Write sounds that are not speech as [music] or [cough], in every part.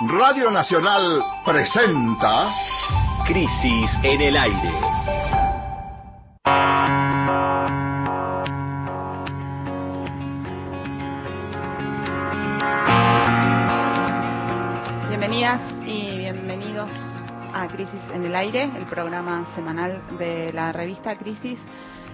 Radio Nacional presenta Crisis en el aire. Bienvenidas y bienvenidos a Crisis en el aire, el programa semanal de la revista Crisis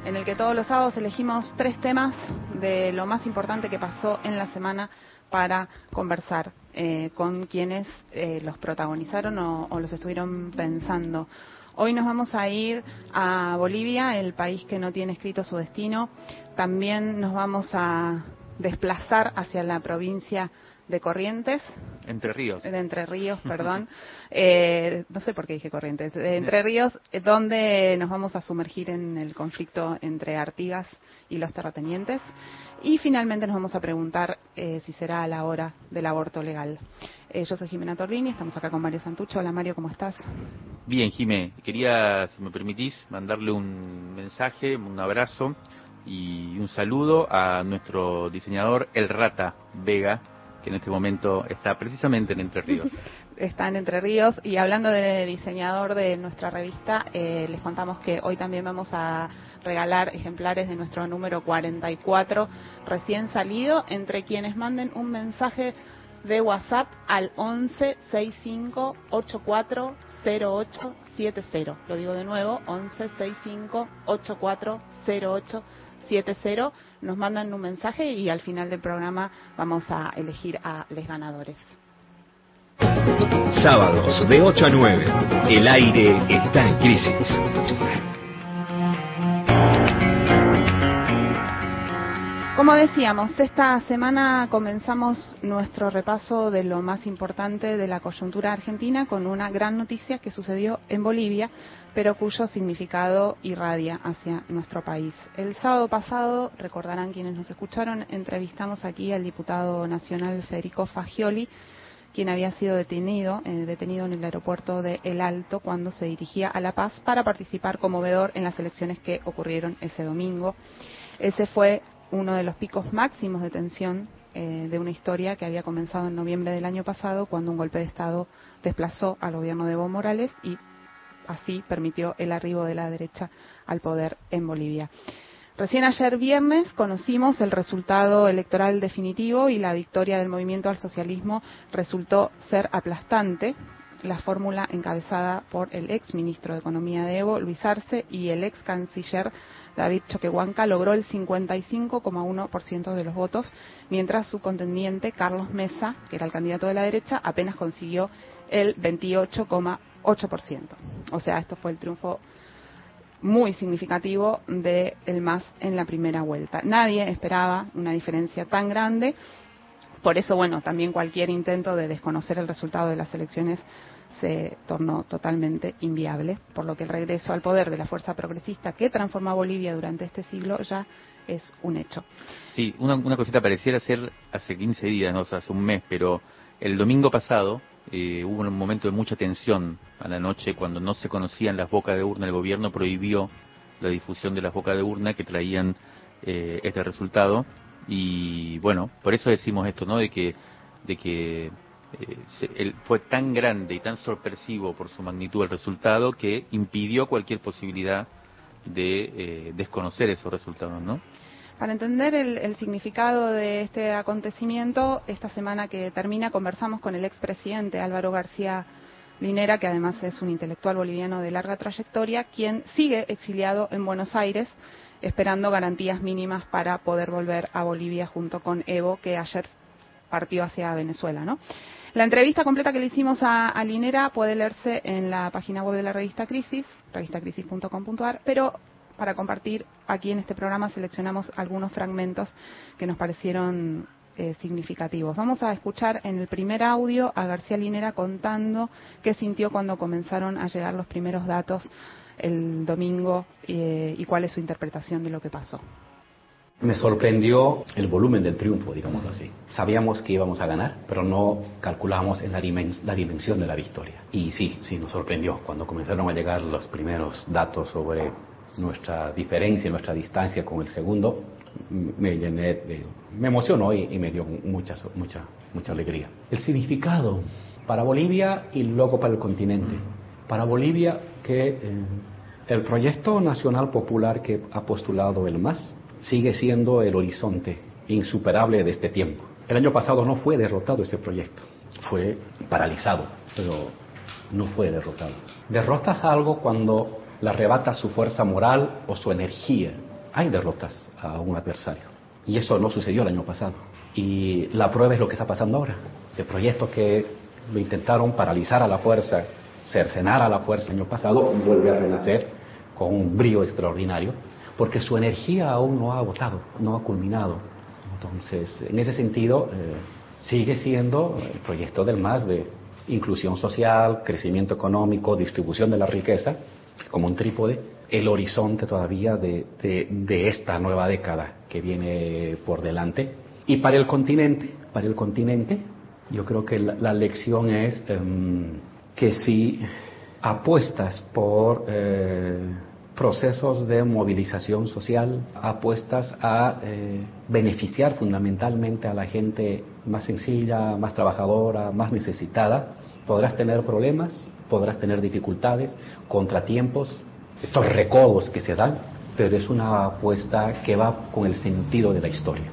en el que todos los sábados elegimos tres temas de lo más importante que pasó en la semana para conversar eh, con quienes eh, los protagonizaron o, o los estuvieron pensando. Hoy nos vamos a ir a Bolivia, el país que no tiene escrito su destino. También nos vamos a desplazar hacia la provincia de Corrientes, Entre Ríos. de Entre Ríos, [laughs] perdón. Eh, no sé por qué dije Corrientes. De Entre Ríos, eh, donde nos vamos a sumergir en el conflicto entre Artigas y los terratenientes. Y finalmente nos vamos a preguntar eh, si será a la hora del aborto legal. Eh, yo soy Jimena Tordini, estamos acá con Mario Santucho. Hola Mario, ¿cómo estás? Bien, Jimé, quería, si me permitís, mandarle un mensaje, un abrazo y un saludo a nuestro diseñador El Rata Vega, que en este momento está precisamente en Entre Ríos. [laughs] Está en Entre Ríos y hablando de diseñador de nuestra revista, eh, les contamos que hoy también vamos a regalar ejemplares de nuestro número 44 recién salido entre quienes manden un mensaje de WhatsApp al 11 65 84 08 70. Lo digo de nuevo, 11 65 84 08 70. Nos mandan un mensaje y al final del programa vamos a elegir a los ganadores. Sábados de 8 a 9. El aire está en crisis. Como decíamos, esta semana comenzamos nuestro repaso de lo más importante de la coyuntura argentina con una gran noticia que sucedió en Bolivia, pero cuyo significado irradia hacia nuestro país. El sábado pasado, recordarán quienes nos escucharon, entrevistamos aquí al diputado nacional Federico Fagioli, quien había sido detenido, eh, detenido en el aeropuerto de El Alto cuando se dirigía a La Paz para participar como veedor en las elecciones que ocurrieron ese domingo. Ese fue uno de los picos máximos de tensión eh, de una historia que había comenzado en noviembre del año pasado cuando un golpe de Estado desplazó al gobierno de Evo Morales y así permitió el arribo de la derecha al poder en Bolivia. Recién ayer viernes conocimos el resultado electoral definitivo y la victoria del movimiento al socialismo resultó ser aplastante. La fórmula encabezada por el ex ministro de Economía de Evo, Luis Arce, y el ex canciller David Choquehuanca logró el 55,1% de los votos, mientras su contendiente Carlos Mesa, que era el candidato de la derecha, apenas consiguió el 28,8%. O sea, esto fue el triunfo muy significativo de el MAS en la primera vuelta. Nadie esperaba una diferencia tan grande. Por eso, bueno, también cualquier intento de desconocer el resultado de las elecciones se tornó totalmente inviable, por lo que el regreso al poder de la fuerza progresista que transformó a Bolivia durante este siglo ya es un hecho. Sí, una, una cosita pareciera ser hace 15 días, no o hace un mes, pero el domingo pasado eh, hubo un momento de mucha tensión a la noche cuando no se conocían las bocas de urna. El gobierno prohibió la difusión de las bocas de urna que traían eh, este resultado. Y bueno, por eso decimos esto, ¿no? De que, de que eh, fue tan grande y tan sorpresivo por su magnitud el resultado que impidió cualquier posibilidad de eh, desconocer esos resultados, ¿no? Para entender el, el significado de este acontecimiento, esta semana que termina conversamos con el expresidente Álvaro García Linera, que además es un intelectual boliviano de larga trayectoria, quien sigue exiliado en Buenos Aires, esperando garantías mínimas para poder volver a Bolivia junto con Evo, que ayer partió hacia Venezuela, ¿no? La entrevista completa que le hicimos a, Linera puede leerse en la página web de la revista Crisis, revistacrisis.com.ar, pero para compartir aquí en este programa seleccionamos algunos fragmentos que nos parecieron eh, significativos. Vamos a escuchar en el primer audio a García Linera contando qué sintió cuando comenzaron a llegar los primeros datos el domingo eh, y cuál es su interpretación de lo que pasó. Me sorprendió el volumen del triunfo, digámoslo así. Sabíamos que íbamos a ganar, pero no calculamos en la, dimen- la dimensión de la victoria. Y sí, sí, nos sorprendió cuando comenzaron a llegar los primeros datos sobre nuestra diferencia, nuestra distancia con el segundo. Me llené de, me emocionó y, y me dio mucha, mucha, mucha alegría. El significado Para Bolivia y luego para el continente. Para Bolivia, que eh, el proyecto nacional popular que ha postulado el MAS sigue siendo el horizonte insuperable de este tiempo. El año pasado no fue derrotado este proyecto, fue paralizado, pero no fue derrotado. Derrotas algo cuando le arrebata su fuerza moral o su energía. Hay derrotas a un adversario. Y eso no sucedió el año pasado. Y la prueba es lo que está pasando ahora. Ese proyecto que lo intentaron paralizar a la fuerza, cercenar a la fuerza el año pasado, vuelve a renacer con un brío extraordinario, porque su energía aún no ha agotado, no ha culminado. Entonces, en ese sentido, eh, sigue siendo el proyecto del MAS de inclusión social, crecimiento económico, distribución de la riqueza, como un trípode, el horizonte todavía de, esta nueva década que viene por delante. Y para el continente, para el continente, yo creo que la, lección es em, que si apuestas por eh, procesos de movilización social, apuestas a eh, beneficiar fundamentalmente a la gente más sencilla, más trabajadora, más necesitada, podrás tener problemas, podrás tener dificultades, contratiempos, estos recodos que se dan, pero es una apuesta que va con el sentido de la historia.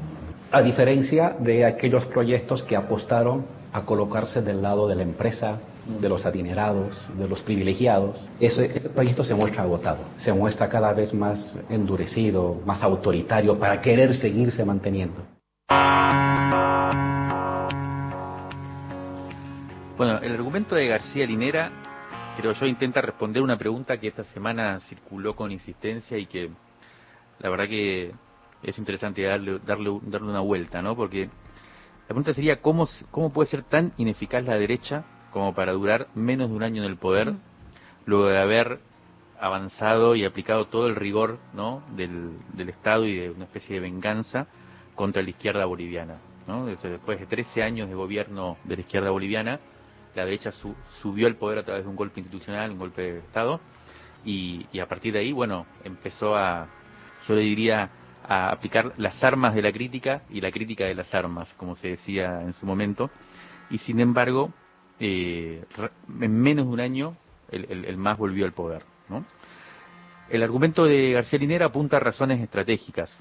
A diferencia de aquellos proyectos que apostaron a colocarse del lado de la empresa, de los adinerados, de los privilegiados, ese, proyecto se muestra agotado, se muestra cada vez más endurecido, más autoritario para querer seguirse manteniendo. Bueno, el argumento de García Linera, creo yo, intenta responder una pregunta que esta semana circuló con insistencia y que la verdad que es interesante darle, darle, darle una vuelta, ¿no? Porque la pregunta sería, ¿cómo, ¿cómo puede ser tan ineficaz la derecha como para durar menos de un año en el poder, luego de haber avanzado y aplicado todo el rigor ¿no? del, del Estado y de una especie de venganza contra la izquierda boliviana. ¿no? Después de 13 años de gobierno de la izquierda boliviana, la derecha subió al poder a través de un golpe institucional, un golpe de Estado, y, y, a partir de ahí, bueno, empezó a, yo le diría, a aplicar las armas de la crítica y la crítica de las armas, como se decía en su momento, y sin embargo, eh, en menos de un año el, el, MAS volvió al poder. ¿no? El argumento de García Linera apunta a razones estratégicas.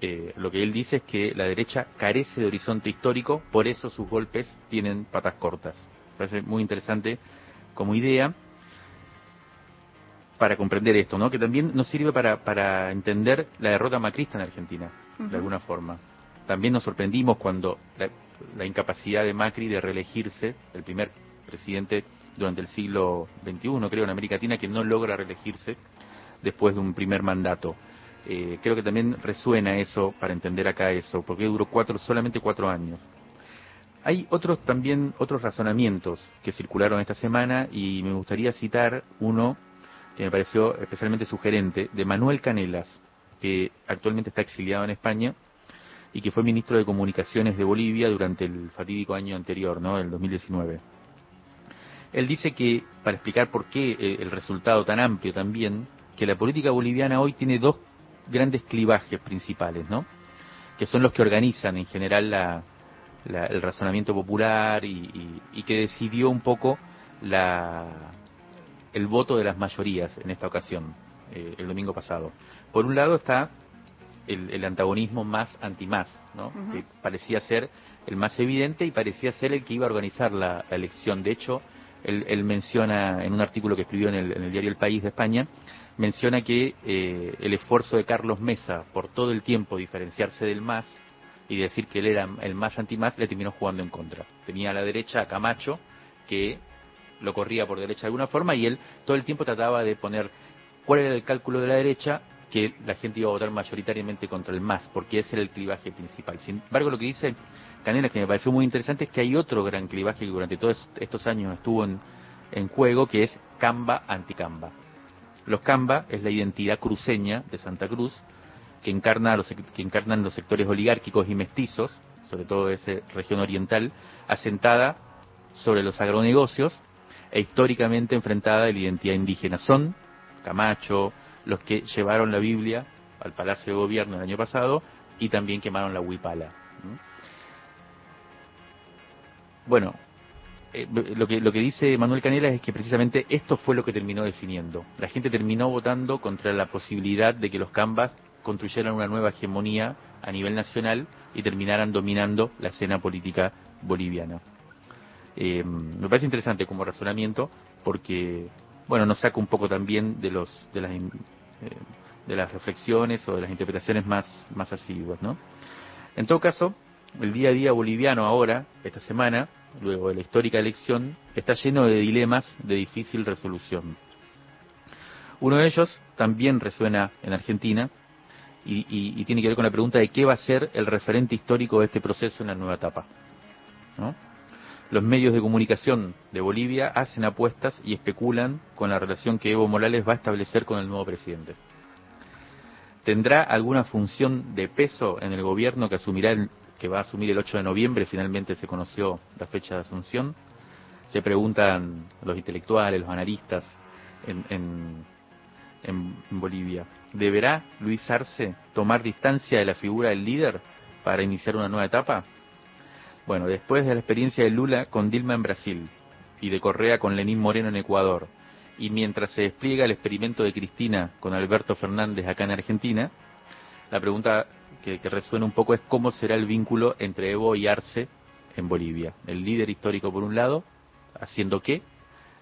Eh, lo que él dice es que la derecha carece de horizonte histórico, por eso sus golpes tienen patas cortas. Parece muy interesante como idea para comprender esto, ¿no? Que también nos sirve para, para entender la derrota macrista en Argentina, de alguna forma. También nos sorprendimos cuando la incapacidad de Macri de reelegirse, el primer presidente durante el siglo XXI, creo, en América Latina, que no logra reelegirse después de un primer mandato. Eh, creo que también resuena eso para entender acá eso, porque duró cuatro, solamente cuatro años. Hay otros también otros razonamientos que circularon esta semana y me gustaría citar uno que me pareció especialmente sugerente de Manuel Canelas, que actualmente está exiliado en España y que fue ministro de Comunicaciones de Bolivia durante el fatídico año anterior, ¿no? El 2019. Él dice que, para explicar por qué eh, el resultado tan amplio también, que la política boliviana hoy tiene dos grandes clivajes principales, ¿no? Que son los que organizan en general la, el razonamiento popular y, que decidió un poco la, el voto de las mayorías en esta ocasión, eh, el domingo pasado. Por un lado está el, antagonismo más anti-más, ¿no? que parecía ser el más evidente y parecía ser el que iba a organizar la, elección. De hecho, él, menciona en un artículo que escribió en el, diario El País de España, menciona que eh, el esfuerzo de Carlos Mesa por todo el tiempo diferenciarse del MAS y decir que él era el más anti-MAS le terminó jugando en contra. Tenía a la derecha a Camacho, que lo corría por derecha de alguna forma, y él todo el tiempo trataba de poner cuál era el cálculo de la derecha que la gente iba a votar mayoritariamente contra el MAS, porque ese era el clivaje principal. Sin embargo, lo que dice Canela, que me pareció muy interesante, es que hay otro gran clivaje que durante todos estos años estuvo en, en juego, que es Camba-Anticamba. Los Camba es la identidad cruceña de Santa Cruz, que, encarna los, que encarnan los sectores oligárquicos y mestizos, sobre todo de esa región oriental, asentada sobre los agronegocios e históricamente enfrentada a la identidad indígena. Son Camacho, los que llevaron la Biblia al Palacio de Gobierno el año pasado y también quemaron la huipala. Bueno, eh, lo, que, lo que dice Manuel Canela es que precisamente esto fue lo que terminó definiendo. La gente terminó votando contra la posibilidad de que los Cambas construyeran una nueva hegemonía a nivel nacional y terminaran dominando la escena política boliviana. Eh, me parece interesante como razonamiento porque, bueno, nos saca un poco también de los de las, eh, de las reflexiones o de las interpretaciones más, más asiduas, ¿no? En todo caso, el día a día boliviano ahora, esta semana, luego de la histórica elección, está lleno de dilemas de difícil resolución. Uno de ellos también resuena en Argentina y, tiene que ver con la pregunta de qué va a ser el referente histórico de este proceso en la nueva etapa. Los medios de comunicación de Bolivia hacen apuestas y especulan con la relación que Evo Morales va a establecer con el nuevo presidente. ¿Tendrá alguna función de peso en el gobierno que asumirá que va a asumir el 8 de noviembre? Finalmente se conoció la fecha de asunción. Se preguntan los intelectuales, los analistas en en, Bolivia. ¿Deberá Luis Arce tomar distancia de la figura del líder para iniciar una nueva etapa? Bueno, después de la experiencia de Lula con Dilma en Brasil y de Correa con Lenín Moreno en Ecuador, y mientras se despliega el experimento de Cristina con Alberto Fernández acá en Argentina, la pregunta que, que, resuena un poco es cómo será el vínculo entre Evo y Arce en Bolivia. El líder histórico por un lado, haciendo qué,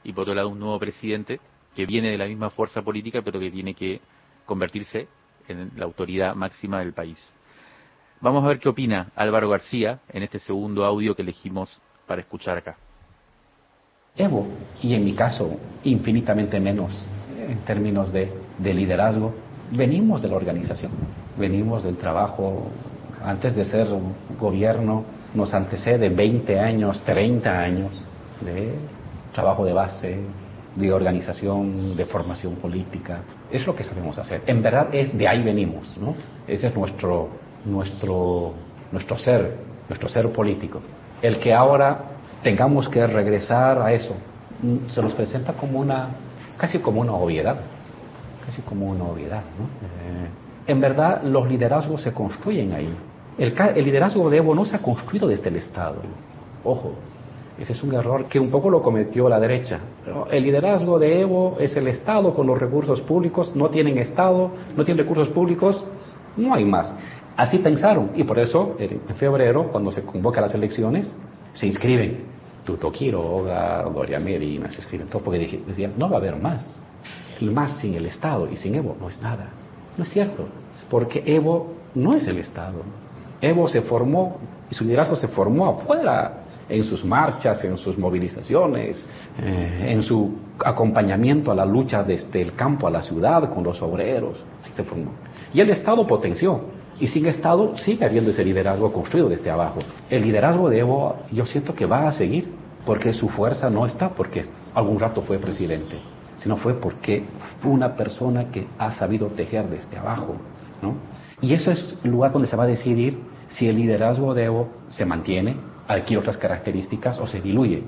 y por otro lado un nuevo presidente que viene de la misma fuerza política, pero que tiene que convertirse en la autoridad máxima del país. Vamos a ver qué opina Álvaro García en este segundo audio que elegimos para escuchar acá. Evo, y en mi caso infinitamente menos en términos de, de liderazgo, venimos de la organización, venimos del trabajo, antes de ser gobierno, nos antecede 20 años, 30 años de trabajo de base, de organización, de formación política. Es lo que sabemos hacer. En verdad es de ahí venimos, ¿no? Ese es nuestro, nuestro, nuestro ser, nuestro ser político. El que ahora tengamos que regresar a eso mm, se nos presenta como una, casi como una obviedad, casi como una obviedad, ¿no? Eh, en verdad los liderazgos se construyen ahí. El, el liderazgo de Evo no se ha construido desde el Estado. Ojo, ese es un error que un poco lo cometió la derecha. El liderazgo de Evo es el Estado con los recursos públicos, no tienen Estado, no tienen recursos públicos, no hay más. Así pensaron y por eso en febrero, cuando se convoca las elecciones, se inscriben. Tuto Quiroga, Doria Medina, se inscriben todos porque decían, no va a haber más. El más sin el Estado y sin Evo no es nada. No es cierto, porque Evo no es el Estado. Evo se formó y su liderazgo se formó afuera en sus marchas, en sus movilizaciones, eh, en su acompañamiento a la lucha desde el campo a la ciudad con los obreros. Y el Estado potenció. Y sin Estado sigue habiendo ese liderazgo construido desde abajo. El liderazgo de Evo yo siento que va a seguir porque su fuerza no está porque algún rato fue presidente, sino fue porque fue una persona que ha sabido tejer desde abajo. ¿no? Y eso es el lugar donde se va a decidir si el liderazgo de Evo se mantiene adquiere otras características o se diluye,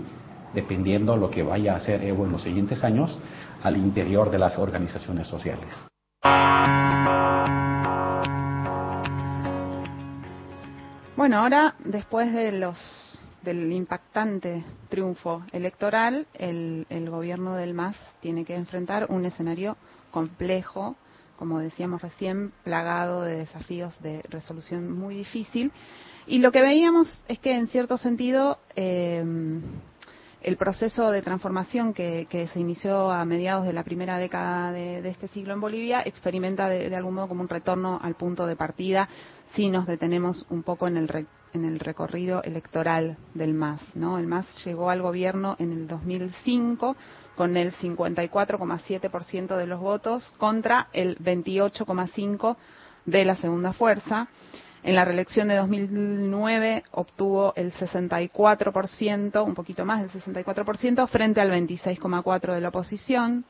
dependiendo de lo que vaya a hacer Evo en los siguientes años al interior de las organizaciones sociales. Bueno, ahora después de los del impactante triunfo electoral, el, el gobierno del MAS tiene que enfrentar un escenario complejo, como decíamos recién, plagado de desafíos de resolución muy difícil. Y lo que veíamos es que, en cierto sentido, eh, el proceso de transformación que, se inició a mediados de la primera década de, este siglo en Bolivia experimenta de, algún modo como un retorno al punto de partida si nos detenemos un poco en el, en el recorrido electoral del MAS. ¿no? El MAS llegó al gobierno en el 2005 con el 54,7% de los votos contra el 28,5% de la segunda fuerza. En la reelección de 2009 obtuvo el 64%, un poquito más del 64%, frente al 26,4% de la oposición.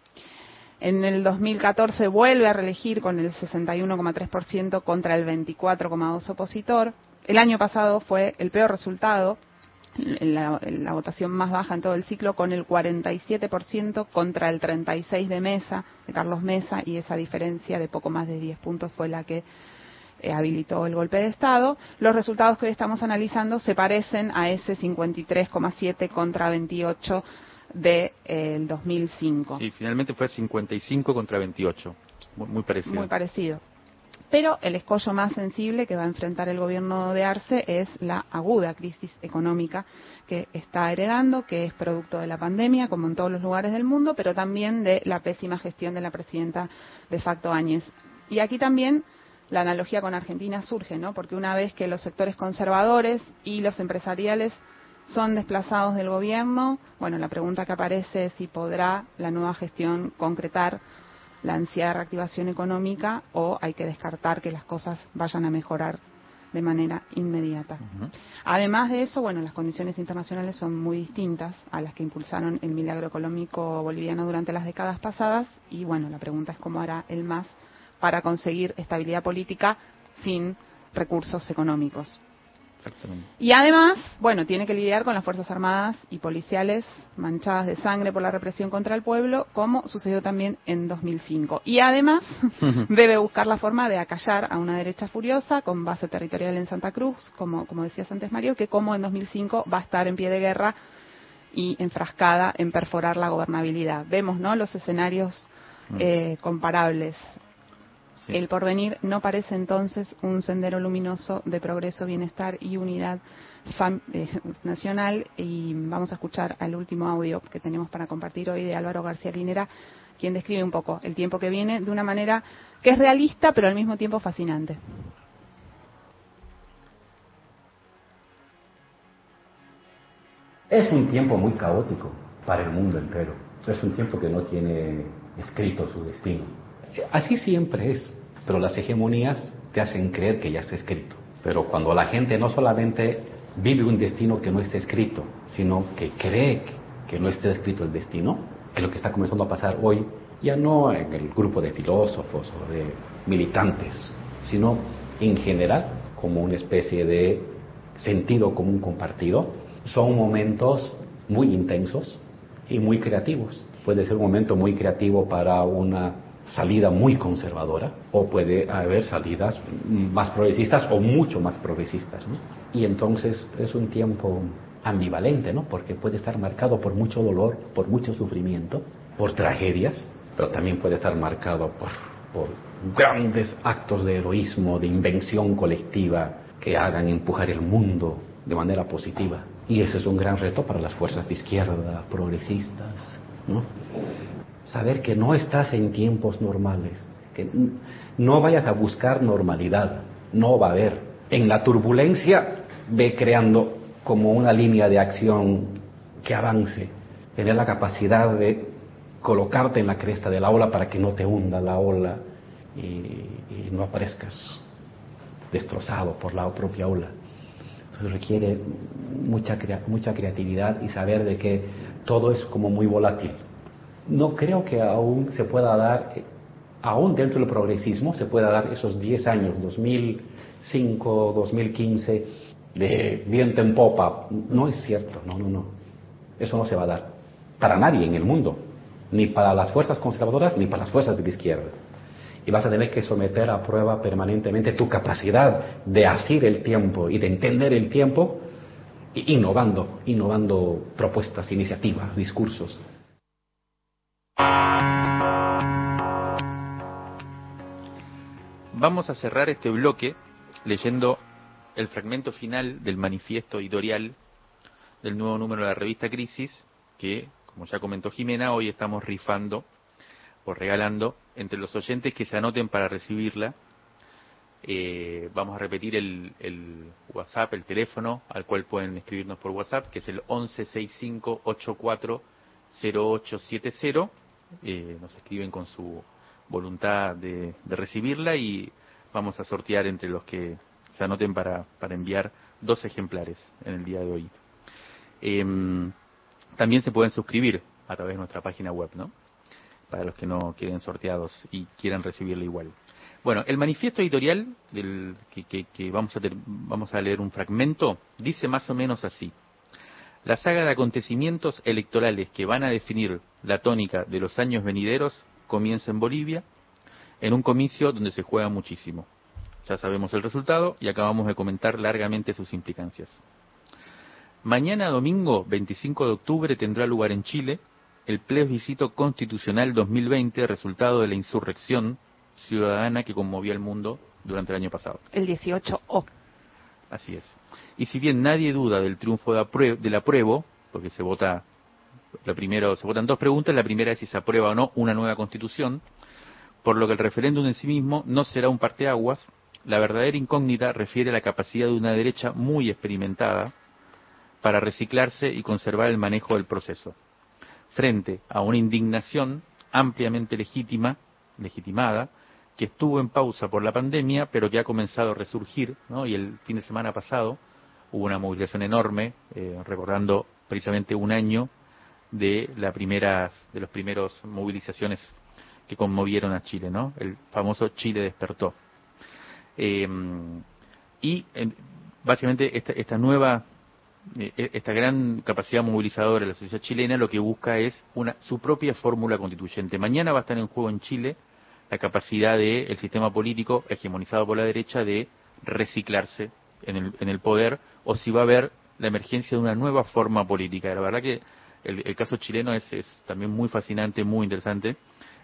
En el 2014 vuelve a reelegir con el 61,3% contra el 24,2% opositor. El año pasado fue el peor resultado, la, votación más baja en todo el ciclo, con el 47% contra el 36% de Mesa, de Carlos Mesa, y esa diferencia de poco más de 10 puntos fue la que eh, habilitó el golpe de Estado. Los resultados que hoy estamos analizando se parecen a ese 53,7 contra 28 del de, 2005. Sí, finalmente fue 55 contra 28. Muy, muy parecido. Muy parecido. Pero el escollo más sensible que va a enfrentar el gobierno de Arce es la aguda crisis económica que está heredando, que es producto de la pandemia, como en todos los lugares del mundo, pero también de la pésima gestión de la presidenta de facto Áñez. Y aquí también la analogía con Argentina surge, ¿no? Porque una vez que los sectores conservadores y los empresariales son desplazados del gobierno, bueno, la pregunta que aparece es si podrá la nueva gestión concretar la ansiedad de reactivación económica o hay que descartar que las cosas vayan a mejorar de manera inmediata. Además de eso, bueno, las condiciones internacionales son muy distintas a las que impulsaron el milagro económico boliviano durante las décadas pasadas y bueno, la pregunta es cómo hará el MAS para conseguir estabilidad política sin recursos económicos. Y además, bueno, tiene que lidiar con las Fuerzas Armadas y policiales manchadas de sangre por la represión contra el pueblo, como sucedió también en 2005. Y además, [laughs] debe buscar la forma de acallar a una derecha furiosa con base territorial en Santa Cruz, como, como decías antes, Mario, que como en 2005 va a estar en pie de guerra y enfrascada en perforar la gobernabilidad. Vemos, ¿no?, los escenarios mm. eh, comparables el porvenir no parece entonces un sendero luminoso de progreso, bienestar y unidad eh, nacional. Y vamos a escuchar al último audio que tenemos para compartir hoy de Álvaro García Linera, quien describe un poco el tiempo que viene de una manera que es realista, pero al mismo tiempo fascinante. Es un tiempo muy caótico para el mundo entero. Es un tiempo que no tiene escrito su destino. Así siempre es, pero las hegemonías te hacen creer que ya está escrito. Pero cuando la gente no solamente vive un destino que no está escrito, sino que cree que no está escrito el destino, que lo que está comenzando a pasar hoy, ya no en el grupo de filósofos o de militantes, sino en general como una especie de sentido común compartido, son momentos muy intensos y muy creativos. Puede ser un momento muy creativo para una salida muy conservadora o puede haber salidas más progresistas o mucho más progresistas. Y entonces es un tiempo ambivalente, ¿no? porque puede estar marcado por mucho dolor, por mucho sufrimiento, por tragedias, pero también puede estar marcado por, por grandes actos de heroísmo, de invención colectiva que hagan empujar el mundo de manera positiva. Y ese es un gran reto para las fuerzas de izquierda, progresistas, ¿no? Saber que no estás en tiempos normales, que no vayas a buscar normalidad, no va a haber. En la turbulencia ve creando como una línea de acción que avance, tener la capacidad de colocarte en la cresta de la ola para que no te hunda la ola y, no aparezcas destrozado por la propia ola. Entonces requiere mucha, mucha creatividad y saber de que todo es como muy volátil no creo que aún se pueda dar, aún dentro del progresismo, se pueda dar esos 10 años, 2005, 2015, de viento en popa. No es cierto, no, no, no. Eso no se va a dar. Para nadie en el mundo. Ni para las fuerzas conservadoras, ni para las fuerzas de la izquierda. Y vas a tener que someter a prueba permanentemente tu capacidad de asir el tiempo y de entender el tiempo, innovando, innovando propuestas, iniciativas, discursos. Vamos a cerrar este bloque leyendo el fragmento final del manifiesto editorial del nuevo número de la revista Crisis, que, como ya comentó Jimena, hoy estamos rifando o regalando entre los oyentes que se anoten para recibirla. Eh, vamos a repetir el, el, WhatsApp, el teléfono al cual pueden escribirnos por WhatsApp, que es el 1165840870 eh, nos escriben con su voluntad de, recibirla y vamos a sortear entre los que se anoten para, enviar dos ejemplares en el día de hoy. Em, también se pueden suscribir a través de nuestra página web, ¿no? Para los que no queden sorteados y quieran recibirla igual. Bueno, el manifiesto editorial del que, vamos, a vamos a leer un fragmento dice más o menos así. La saga de acontecimientos electorales que van a definir la tónica de los años venideros comienza en Bolivia, en un comicio donde se juega muchísimo. Ya sabemos el resultado y acabamos de comentar largamente sus implicancias. Mañana domingo 25 de octubre tendrá lugar en Chile el plebiscito constitucional 2020, resultado de la insurrección ciudadana que conmovió al mundo durante el año pasado. El 18O. Así es. Y si bien nadie duda del triunfo del apruebo, porque se vota, la primero, se votan dos preguntas, la primera es si se aprueba o no una nueva constitución, por lo que el referéndum en sí mismo no será un parteaguas, la verdadera incógnita refiere a la capacidad de una derecha muy experimentada para reciclarse y conservar el manejo del proceso, frente a una indignación ampliamente legítima, legitimada, que estuvo en pausa por la pandemia, pero que ha comenzado a resurgir, y el fin de semana pasado hubo una movilización enorme, eh, recordando precisamente un año de la primera, de los primeros movilizaciones que conmovieron a Chile, ¿no? El famoso Chile despertó. Eh, y básicamente esta, esta nueva eh, e, esta gran capacidad movilizadora de la sociedad chilena lo que busca es una, su propia fórmula constituyente. Mañana va a estar en juego en Chile la capacidad del sistema político hegemonizado por la derecha de reciclarse en el, en el poder o si va a haber la emergencia de una nueva forma política. La verdad que el, caso chileno es, también muy fascinante, muy interesante,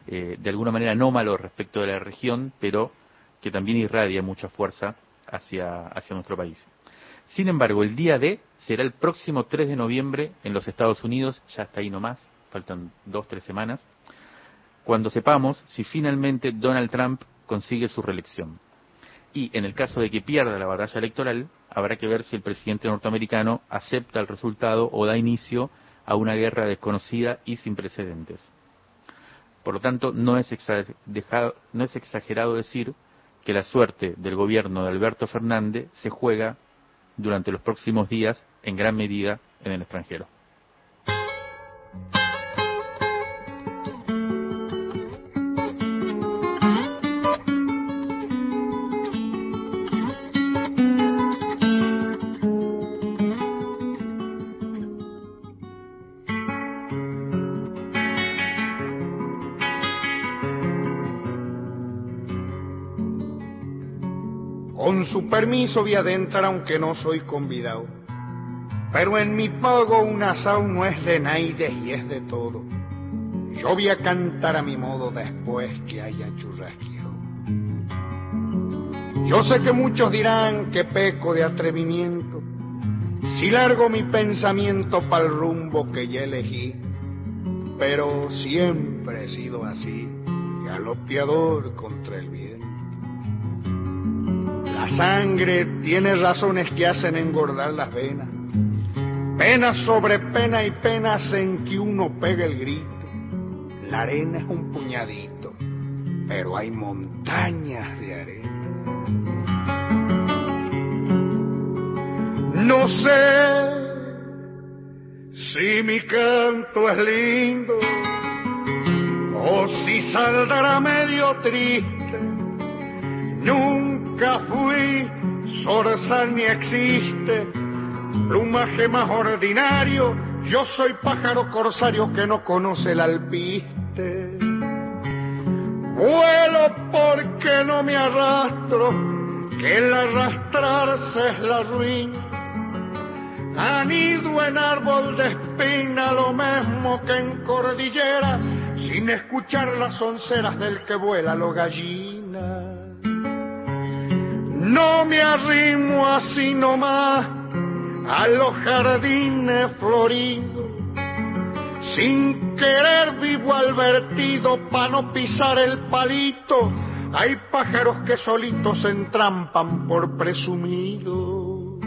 eh, de alguna manera anómalo respecto de la región, pero que también irradia mucha fuerza hacia, hacia nuestro país. Sin embargo, el día D será el próximo 3 de noviembre en los Estados Unidos, ya está ahí nomás, faltan dos, tres semanas, cuando sepamos si finalmente Donald Trump consigue su reelección. Y en el caso de que pierda la batalla electoral, habrá que ver si el presidente norteamericano acepta el resultado o da inicio a una guerra desconocida y sin precedentes. Por lo tanto, no es, no es exagerado decir que la suerte del gobierno de Alberto Fernández se juega durante los próximos días en gran medida en el extranjero. Con su permiso voy adentrar aunque no soy convidado. Pero en mi pago un asado no es de naides y es de todo. Yo voy a cantar a mi modo después que haya churrasqueado. Yo sé que muchos dirán que peco de atrevimiento si largo mi pensamiento para el rumbo que ya elegí. Pero siempre he sido así, galopeador contra el viento. La sangre tiene razones que hacen engordar las venas. Pena sobre pena y penas en que uno pega el grito. La arena es un puñadito, pero hay montañas de arena. No sé si mi canto es lindo o si saldrá medio triste. Nunca nunca fui, zorzal ni existe, plumaje más ordinario, yo soy pájaro corsario que no conoce el alpiste. Vuelo porque no me arrastro, que el arrastrarse es la ruina. Anido en árbol de espina, lo mismo que en cordillera, sin escuchar las onceras del que vuela lo gallina. No me arrimo así nomás a los jardines floridos. Sin querer vivo al vertido pa' no pisar el palito. Hay pájaros que solitos se entrampan por presumido.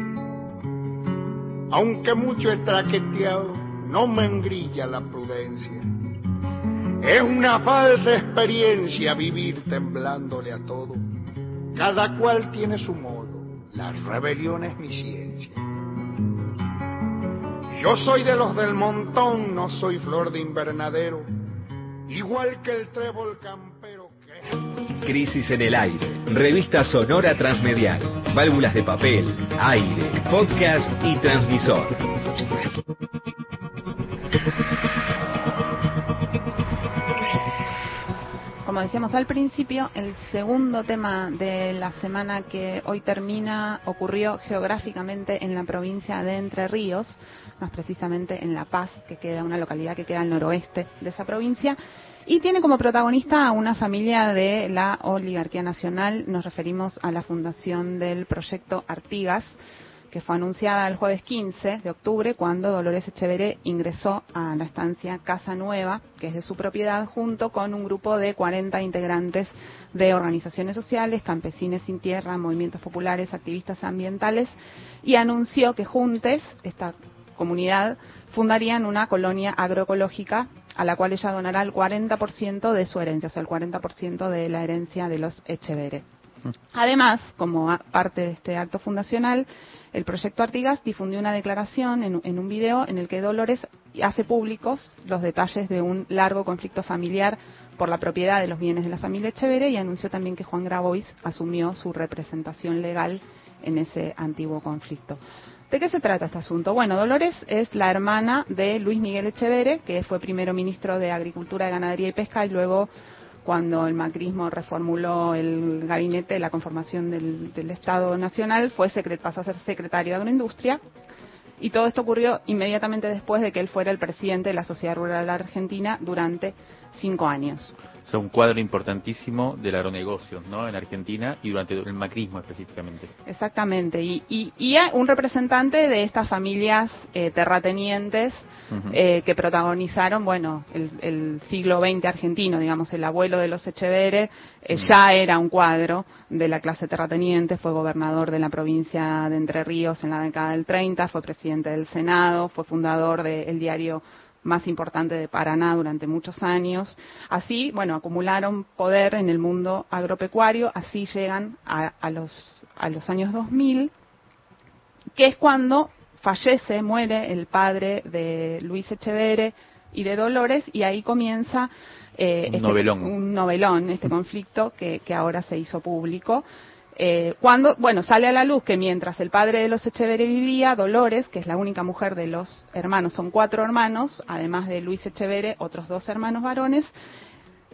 Aunque mucho he traqueteado, no me engrilla la prudencia. Es una falsa experiencia vivir temblándole a todo cada cual tiene su modo. La rebelión es mi ciencia. Yo soy de los del montón, no soy flor de invernadero. Igual que el trébol campero que... Crisis en el aire. Revista sonora transmedial. Válvulas de papel, aire, podcast y transmisor. Como decíamos al principio, el segundo tema de la semana que hoy termina ocurrió geográficamente en la provincia de Entre Ríos, más precisamente en La Paz, que queda una localidad que queda al noroeste de esa provincia. Y tiene como protagonista a una familia de la oligarquía nacional. Nos referimos a la fundación del proyecto Artigas, que fue anunciada el jueves 15 de octubre cuando Dolores Echeveré ingresó a la estancia Casa Nueva, que es de su propiedad, junto con un grupo de 40 integrantes de organizaciones sociales, campesines sin tierra, movimientos populares, activistas ambientales, y anunció que juntes, esta comunidad, fundarían una colonia agroecológica a la cual ella donará el 40% de su herencia, o sea, el 40% de la herencia de los Echeveré. Además, como parte de este acto fundacional, el proyecto Artigas difundió una declaración en, un video en el que Dolores hace públicos los detalles de un largo conflicto familiar por la propiedad de los bienes de la familia Echeverre y anunció también que Juan Grabois asumió su representación legal en ese antiguo conflicto. ¿De qué se trata este asunto? Bueno, Dolores es la hermana de Luis Miguel Echeverre, que fue primero ministro de Agricultura, Ganadería y Pesca y luego cuando el macrismo reformuló el gabinete, la conformación del, Estado Nacional, fue pasó a ser secretario de Agroindustria. Y todo esto ocurrió inmediatamente después de que él fuera el presidente de la Sociedad Rural Argentina durante cinco años. Es un cuadro importantísimo del agronegocio ¿no? en Argentina y durante el macrismo específicamente. Exactamente, y, y, un representante de estas familias eh, terratenientes eh, que protagonizaron, bueno, el, siglo XX argentino, digamos, el abuelo de los Echeveres eh, ya era un cuadro de la clase terrateniente, fue gobernador de la provincia de Entre Ríos en la década del 30, fue presidente del Senado, fue fundador del diario más importante de Paraná durante muchos años. Así, bueno, acumularon poder en el mundo agropecuario, así llegan a, los, a los años 2000, que es cuando fallece, muere el padre de Luis Echeverre y de Dolores, y ahí comienza eh, un, este, novelón. un novelón, este conflicto que, que ahora se hizo público. Eh, cuando, bueno, sale a la luz que mientras el padre de los Echeverre vivía, Dolores, que es la única mujer de los hermanos, son cuatro hermanos, además de Luis Echeverre, otros dos hermanos varones,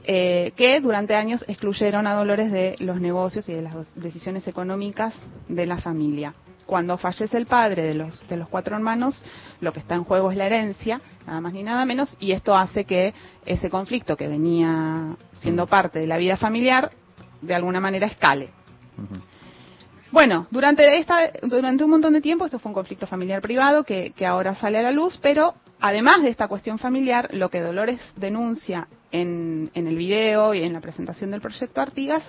eh, que durante años excluyeron a Dolores de los negocios y de las decisiones económicas de la familia. Cuando fallece el padre de los, de los cuatro hermanos, lo que está en juego es la herencia, nada más ni nada menos, y esto hace que ese conflicto que venía siendo parte de la vida familiar, de alguna manera escale. Bueno, durante, esta, durante un montón de tiempo esto fue un conflicto familiar privado que, ahora sale a la luz, pero además de esta cuestión familiar, lo que Dolores denuncia en, el video y en la presentación del proyecto Artigas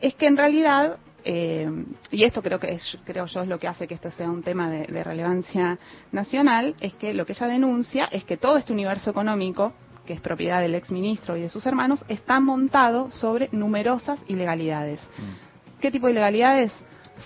es que en realidad, eh, y esto creo que es, creo yo es lo que hace que esto sea un tema de, relevancia nacional, es que lo que ella denuncia es que todo este universo económico que es propiedad del exministro y de sus hermanos, está montado sobre numerosas ilegalidades. Mm. ¿Qué tipo de ilegalidades?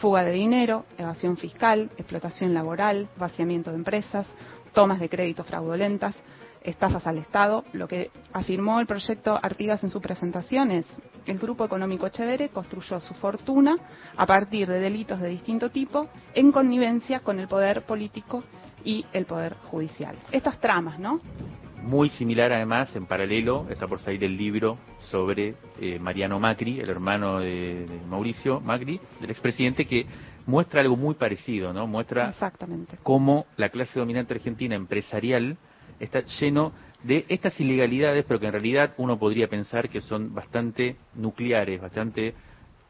Fuga de dinero, evasión fiscal, explotación laboral, vaciamiento de empresas, tomas de crédito fraudulentas, estafas al Estado. Lo que afirmó el proyecto Artigas en su presentación es el Grupo Económico Echevere construyó su fortuna a partir de delitos de distinto tipo en connivencia con el poder político y el poder judicial. Estas tramas, ¿no? Muy similar además, en paralelo, está por salir el libro sobre eh, Mariano Macri, el hermano de, Mauricio Macri, del expresidente, que muestra algo muy parecido, ¿no? Muestra Exactamente. cómo la clase dominante argentina empresarial está lleno de estas ilegalidades, pero que en realidad uno podría pensar que son bastante nucleares, bastante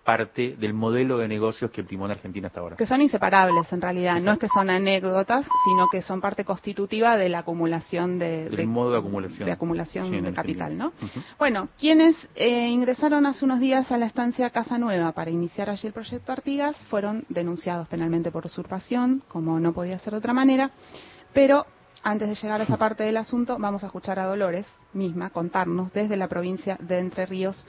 parte del modelo de negocios que primó en Argentina hasta ahora. Que son inseparables en realidad, no es que son anécdotas, sino que son parte constitutiva de la acumulación de... Del modo de acumulación. De acumulación de capital, ¿no? Bueno, quienes eh, ingresaron hace unos días a la estancia Casa Nueva para iniciar allí el proyecto Artigas fueron denunciados penalmente por usurpación, como no podía ser de otra manera, pero antes de llegar a esa parte del asunto, vamos a escuchar a Dolores misma contarnos desde la provincia de Entre Ríos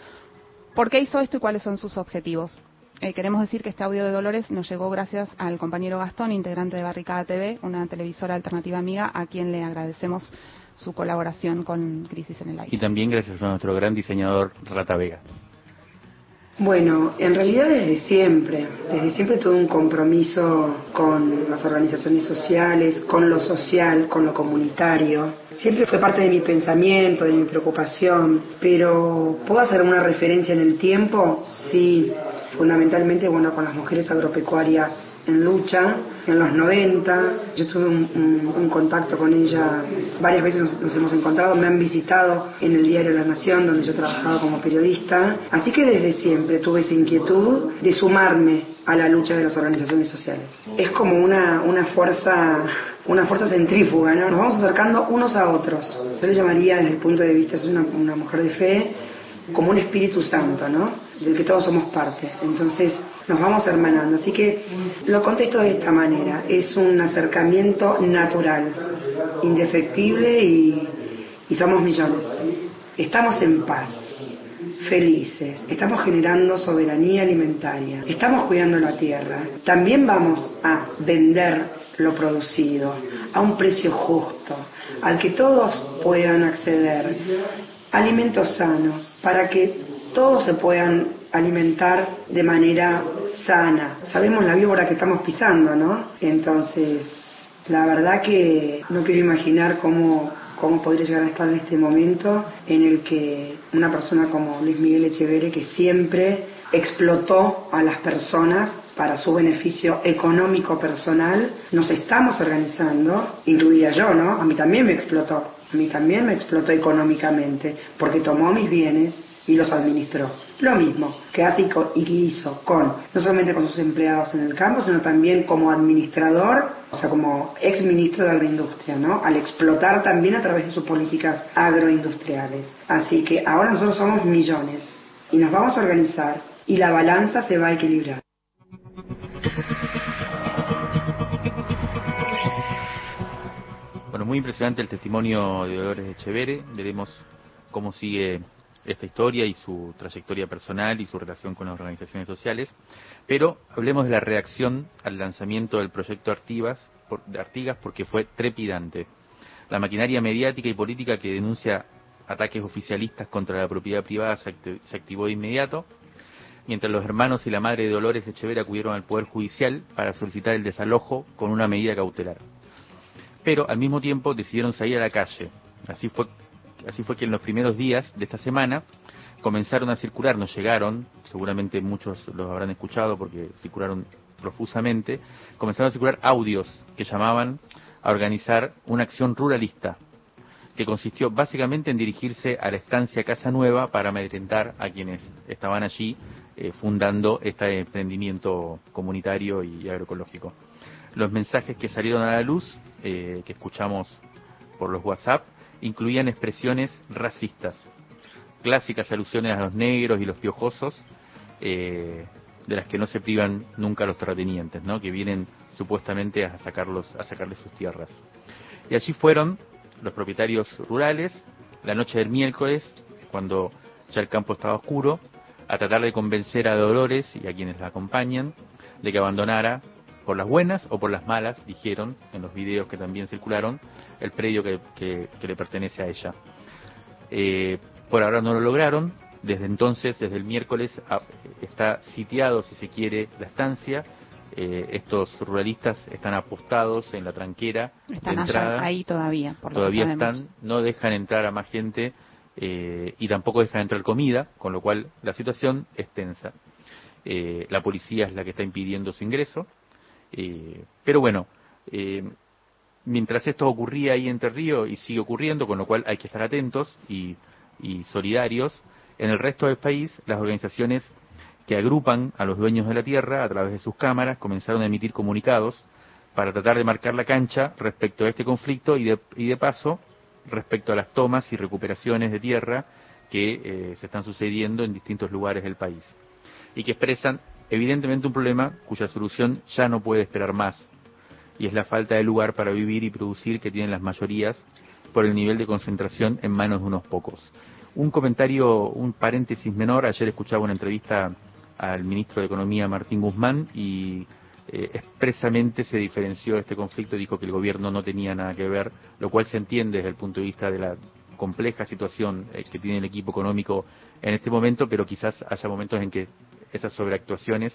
¿Por qué hizo esto y cuáles son sus objetivos? Eh, queremos decir que este audio de Dolores nos llegó gracias al compañero Gastón, integrante de Barricada TV, una televisora alternativa amiga, a quien le agradecemos su colaboración con Crisis en el Aire. Y también gracias a nuestro gran diseñador Rata Vega. Bueno, en realidad desde siempre, desde siempre tuve un compromiso con las organizaciones sociales, con lo social, con lo comunitario. Siempre fue parte de mi pensamiento, de mi preocupación, pero ¿puedo hacer una referencia en el tiempo? Sí, fundamentalmente bueno, con las mujeres agropecuarias en lucha en los 90. Yo tuve un, contacto con ella, varias veces nos, hemos encontrado, me han visitado en el diario La Nación, donde yo trabajaba como periodista. Así que desde siempre tuve esa inquietud de sumarme a la lucha de las organizaciones sociales. Es como una, una fuerza una fuerza centrífuga, ¿no? Nos vamos acercando unos a otros. Yo le llamaría desde el punto de vista, es una, una mujer de fe, como un Espíritu Santo, ¿no? Del que todos somos parte. Entonces nos vamos hermanando. Así que lo contesto de esta manera. Es un acercamiento natural, indefectible y, y somos millones. Estamos en paz, felices, estamos generando soberanía alimentaria, estamos cuidando la tierra. También vamos a vender lo producido a un precio justo, al que todos puedan acceder alimentos sanos, para que todos se puedan alimentar de manera sana. Sabemos la víbora que estamos pisando, ¿no? Entonces, la verdad que no quiero imaginar cómo, cómo podría llegar a estar en este momento en el que una persona como Luis Miguel Echeverre, que siempre explotó a las personas para su beneficio económico personal, nos estamos organizando, incluida yo, ¿no? A mí también me explotó a mí también me explotó económicamente, porque tomó mis bienes y los administró. Lo mismo que hace y que hizo con, no solamente con sus empleados en el campo, sino también como administrador, o sea, como ex ministro de agroindustria, ¿no? Al explotar también a través de sus políticas agroindustriales. Así que ahora nosotros somos millones y nos vamos a organizar y la balanza se va a equilibrar. muy impresionante el testimonio de Dolores Echeverre. Veremos cómo sigue esta historia y su trayectoria personal y su relación con las organizaciones sociales. Pero hablemos de la reacción al lanzamiento del proyecto Artigas, de Artigas porque fue trepidante. La maquinaria mediática y política que denuncia ataques oficialistas contra la propiedad privada se, activó de inmediato, mientras los hermanos y la madre de Dolores Echeverre acudieron al Poder Judicial para solicitar el desalojo con una medida cautelar pero al mismo tiempo decidieron salir a la calle. Así fue, así fue que en los primeros días de esta semana comenzaron a circular, nos llegaron, seguramente muchos los habrán escuchado porque circularon profusamente, comenzaron a circular audios que llamaban a organizar una acción ruralista, que consistió básicamente en dirigirse a la estancia Casa Nueva para amedrentar a quienes estaban allí eh, fundando este emprendimiento comunitario y agroecológico. Los mensajes que salieron a la luz, eh, que escuchamos por los WhatsApp, incluían expresiones racistas, clásicas alusiones a los negros y los piojosos, eh, de las que no se privan nunca los terratenientes, ¿no? que vienen supuestamente a sacarlos, a sacarles sus tierras. Y allí fueron los propietarios rurales, la noche del miércoles, cuando ya el campo estaba oscuro, a tratar de convencer a Dolores y a quienes la acompañan de que abandonara por las buenas o por las malas, dijeron en los videos que también circularon, el predio que, le pertenece a ella. Eh, por ahora no lo lograron, desde entonces, desde el miércoles, está sitiado, si se quiere, la estancia. Eh, estos ruralistas están apostados en la tranquera están de entrada. ahí todavía, por todavía están, no dejan entrar a más gente eh, y tampoco dejan entrar comida, con lo cual la situación es tensa. la policía es la que está impidiendo su ingreso eh, pero bueno, eh, mientras esto ocurría ahí en Río y sigue ocurriendo, con lo cual hay que estar atentos y, solidarios, en el resto del país las organizaciones que agrupan a los dueños de la tierra a través de sus cámaras comenzaron a emitir comunicados para tratar de marcar la cancha respecto a este conflicto y de, y de paso respecto a las tomas y recuperaciones de tierra que eh, se están sucediendo en distintos lugares del país y que expresan evidentemente un problema cuya solución ya no puede esperar más, y es la falta de lugar para vivir y producir que tienen las mayorías por el nivel de concentración en manos de unos pocos. Un comentario, un paréntesis menor, ayer escuchaba una entrevista al ministro de Economía Martín Guzmán y eh, expresamente se diferenció este conflicto, dijo que el gobierno no tenía nada que ver, lo cual se entiende desde el punto de vista de la compleja situación eh, que tiene el equipo económico en este momento, pero quizás haya momentos en que esas sobreactuaciones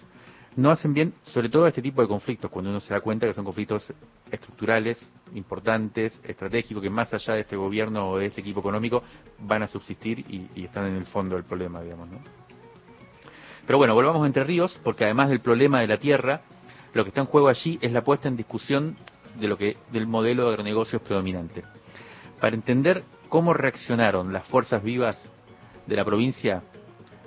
no hacen bien, sobre todo a este tipo de conflictos, cuando uno se da cuenta que son conflictos estructurales, importantes, estratégicos, que más allá de este gobierno o de este equipo económico van a subsistir y, están en el fondo del problema, digamos, ¿no? Pero bueno, volvamos a Entre Ríos, porque además del problema de la tierra, lo que está en juego allí es la puesta en discusión de lo que del modelo de agronegocios predominante. Para entender cómo reaccionaron las fuerzas vivas de la provincia,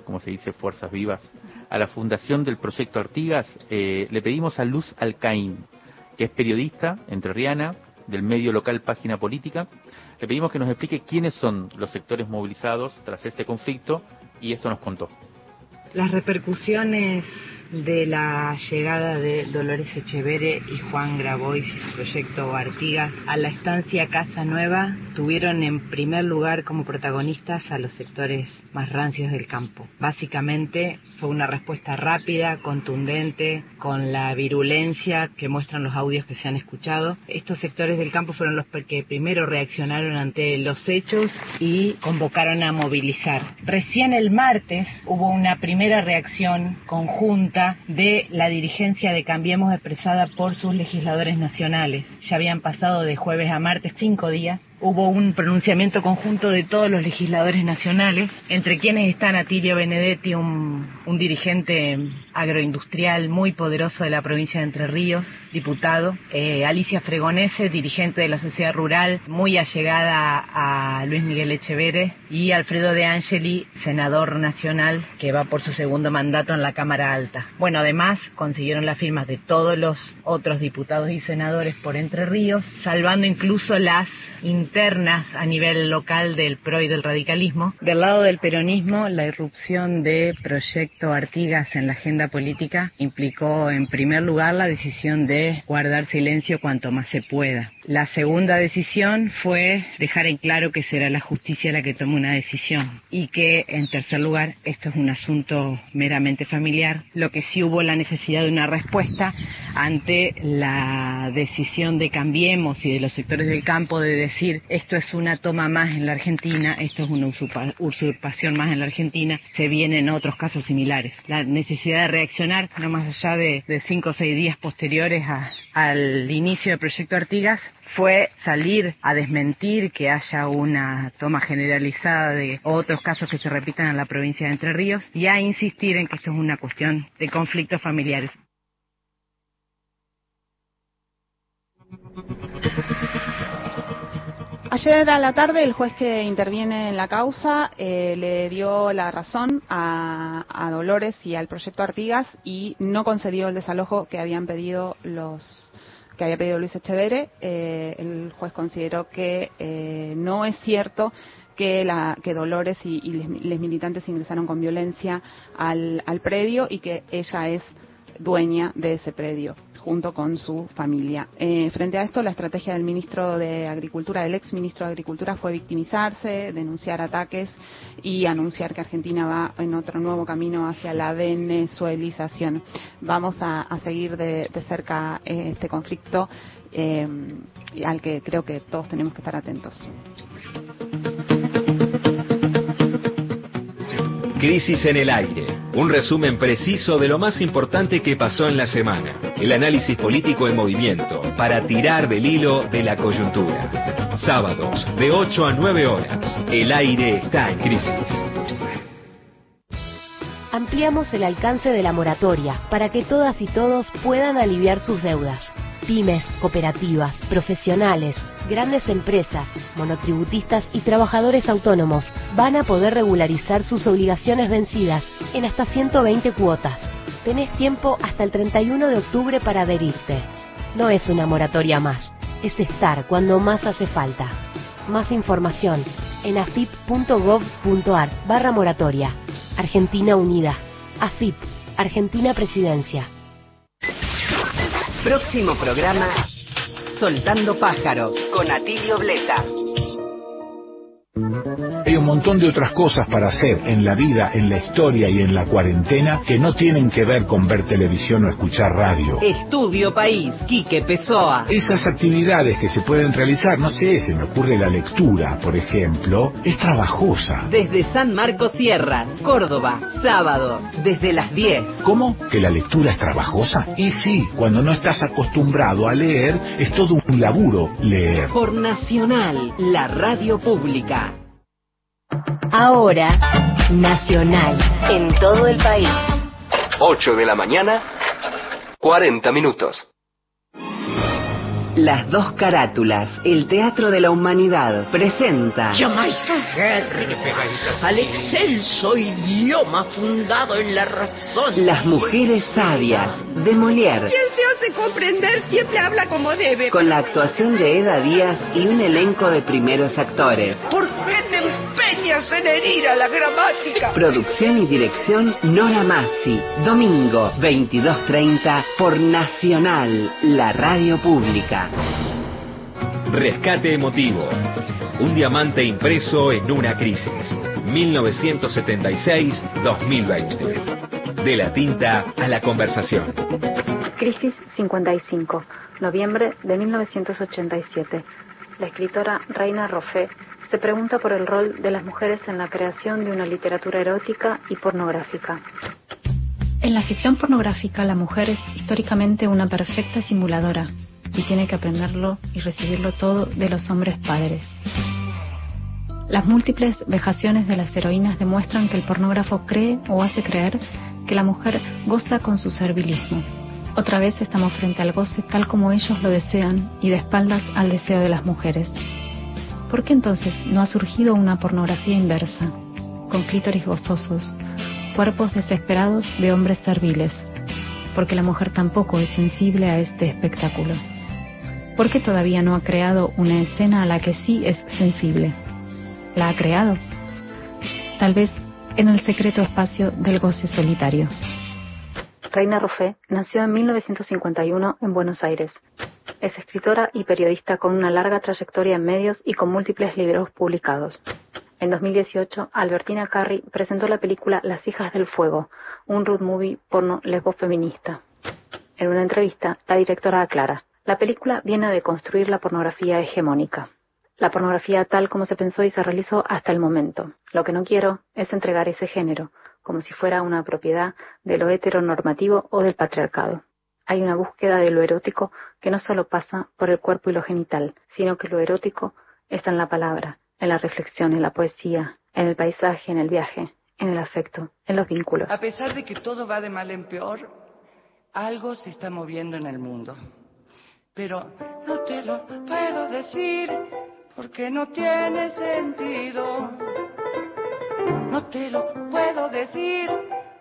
como se dice fuerzas vivas, a la fundación del proyecto Artigas, eh, le pedimos a Luz Alcaín, que es periodista entrerriana del medio local Página Política, le pedimos que nos explique quiénes son los sectores movilizados tras este conflicto y esto nos contó. Las repercusiones de la llegada de Dolores Echevere y Juan Grabois y su proyecto Artigas a la estancia Casa Nueva tuvieron en primer lugar como protagonistas a los sectores más rancios del campo. Básicamente fue una respuesta rápida, contundente, con la virulencia que muestran los audios que se han escuchado. Estos sectores del campo fueron los que primero reaccionaron ante los hechos y convocaron a movilizar. Recién el martes hubo una primera reacción conjunta de la dirigencia de Cambiemos expresada por sus legisladores nacionales. Ya habían pasado de jueves a martes cinco días hubo un pronunciamiento conjunto de todos los legisladores nacionales, entre quienes están Atilio Benedetti, un, dirigente agroindustrial muy poderoso de la provincia de Entre Ríos, diputado, eh, Alicia Fregonese, dirigente de la sociedad rural, muy allegada a Luis Miguel Echevere, y Alfredo De Angeli, senador nacional, que va por su segundo mandato en la Cámara Alta. Bueno, además consiguieron las firmas de todos los otros diputados y senadores por Entre Ríos, salvando incluso las internas a nivel local del PRO y del radicalismo. Del lado del peronismo, la irrupción de Proyecto Artigas en la agenda política implicó en primer lugar la decisión de guardar silencio cuanto más se pueda. La segunda decisión fue dejar en claro que será la justicia la que tome una decisión y que en tercer lugar esto es un asunto meramente familiar, lo que sí hubo la necesidad de una respuesta ante la decisión de Cambiemos y de los sectores del campo de decir esto es una toma más en la Argentina, esto es una usurpación más en la Argentina, se vienen otros casos similares. La necesidad de reaccionar, no más allá de, de cinco o seis días posteriores a, al inicio del proyecto Artigas, fue salir a desmentir que haya una toma generalizada de otros casos que se repitan en la provincia de Entre Ríos y a insistir en que esto es una cuestión de conflictos familiares. Ayer a la tarde el juez que interviene en la causa eh, le dio la razón a, Dolores y al proyecto Artigas y no concedió el desalojo que habían pedido los que había pedido Luis Echevere. Eh, el juez consideró que eh, no es cierto que, Dolores y, les militantes ingresaron con violencia al predio y que ella es dueña de ese predio junto con su familia. Eh, frente a esto, la estrategia del ministro de Agricultura, del ex ministro de Agricultura, fue victimizarse, denunciar ataques y anunciar que Argentina va en otro nuevo camino hacia la venezuelización. Vamos a, seguir de, de cerca eh, este conflicto eh, al que creo que todos tenemos que estar atentos. Crisis en el aire. Un resumen preciso de lo más importante que pasó en la semana. El análisis político en movimiento para tirar del hilo de la coyuntura. Sábados de 8 a 9 horas. El aire está en crisis. Ampliamos el alcance de la moratoria para que todas y todos puedan aliviar sus deudas. Pymes, cooperativas, profesionales, grandes empresas, monotributistas y trabajadores autónomos van a poder regularizar sus obligaciones vencidas en hasta 120 cuotas. Tenés tiempo hasta el 31 de octubre para adherirte. No es una moratoria más, es estar cuando más hace falta. Más información en afip.gov.ar barra moratoria. Argentina Unida. AFIP. Argentina Presidencia. Próximo programa Soltando pájaros con Atilio Blesa. Montón de otras cosas para hacer en la vida, en la historia y en la cuarentena que no tienen que ver con ver televisión o escuchar radio. Estudio País, Quique Pessoa. Esas actividades que se pueden realizar, no sé, se me ocurre la lectura, por ejemplo, es trabajosa. Desde San Marcos Sierras, Córdoba, sábados, desde las 10. ¿Cómo? ¿Que la lectura es trabajosa? Y sí, cuando no estás acostumbrado a leer, es todo un laburo leer. Por Nacional, la radio pública. Ahora, Nacional, en todo el país. 8 de la mañana, 40 minutos. Las dos carátulas, el Teatro de la Humanidad, presenta al excelso idioma fundado en la razón. Las mujeres sabias, de Molière, Quien se hace comprender siempre habla como debe. con la actuación de Eda Díaz y un elenco de primeros actores. ¿Por qué te empeñas en herir a la gramática? Producción y dirección Nora Massi. Domingo 22.30 por Nacional, la radio pública. Rescate emotivo. Un diamante impreso en una crisis. 1976-2020. De la tinta a la conversación. Crisis 55, noviembre de 1987. La escritora Reina Roffé se pregunta por el rol de las mujeres en la creación de una literatura erótica y pornográfica. En la ficción pornográfica, la mujer es históricamente una perfecta simuladora y tiene que aprenderlo y recibirlo todo de los hombres padres. Las múltiples vejaciones de las heroínas demuestran que el pornógrafo cree o hace creer que la mujer goza con su servilismo. Otra vez estamos frente al goce tal como ellos lo desean y de espaldas al deseo de las mujeres. ¿Por qué entonces no ha surgido una pornografía inversa, con clítoris gozosos, cuerpos desesperados de hombres serviles? Porque la mujer tampoco es sensible a este espectáculo. ¿Por qué todavía no ha creado una escena a la que sí es sensible? ¿La ha creado? Tal vez en el secreto espacio del goce solitario. Reina Roffé nació en 1951 en Buenos Aires. Es escritora y periodista con una larga trayectoria en medios y con múltiples libros publicados. En 2018, Albertina Carri presentó la película Las hijas del fuego, un road movie porno lesbo feminista. En una entrevista, la directora aclara, la película viene a deconstruir la pornografía hegemónica. La pornografía tal como se pensó y se realizó hasta el momento. Lo que no quiero es entregar ese género, como si fuera una propiedad de lo heteronormativo o del patriarcado. Hay una búsqueda de lo erótico que no solo pasa por el cuerpo y lo genital, sino que lo erótico está en la palabra, en la reflexión, en la poesía, en el paisaje, en el viaje, en el afecto, en los vínculos. A pesar de que todo va de mal en peor, algo se está moviendo en el mundo. Pero no te lo puedo decir porque no tiene sentido. No te lo puedo decir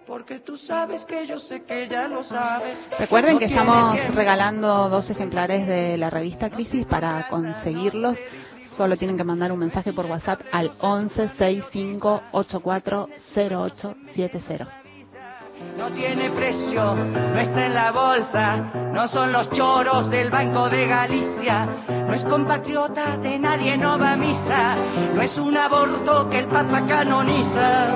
porque tú sabes que yo sé que ya lo sabes. Recuerden No que estamos tiempo. regalando dos ejemplares de la revista Crisis para conseguirlos. Solo tienen que mandar un mensaje por WhatsApp al 11 65 84 0870. No tiene precio, no está en la bolsa, no son los choros del Banco de Galicia, no es compatriota de nadie, no va a misa, no es un aborto que el Papa canoniza.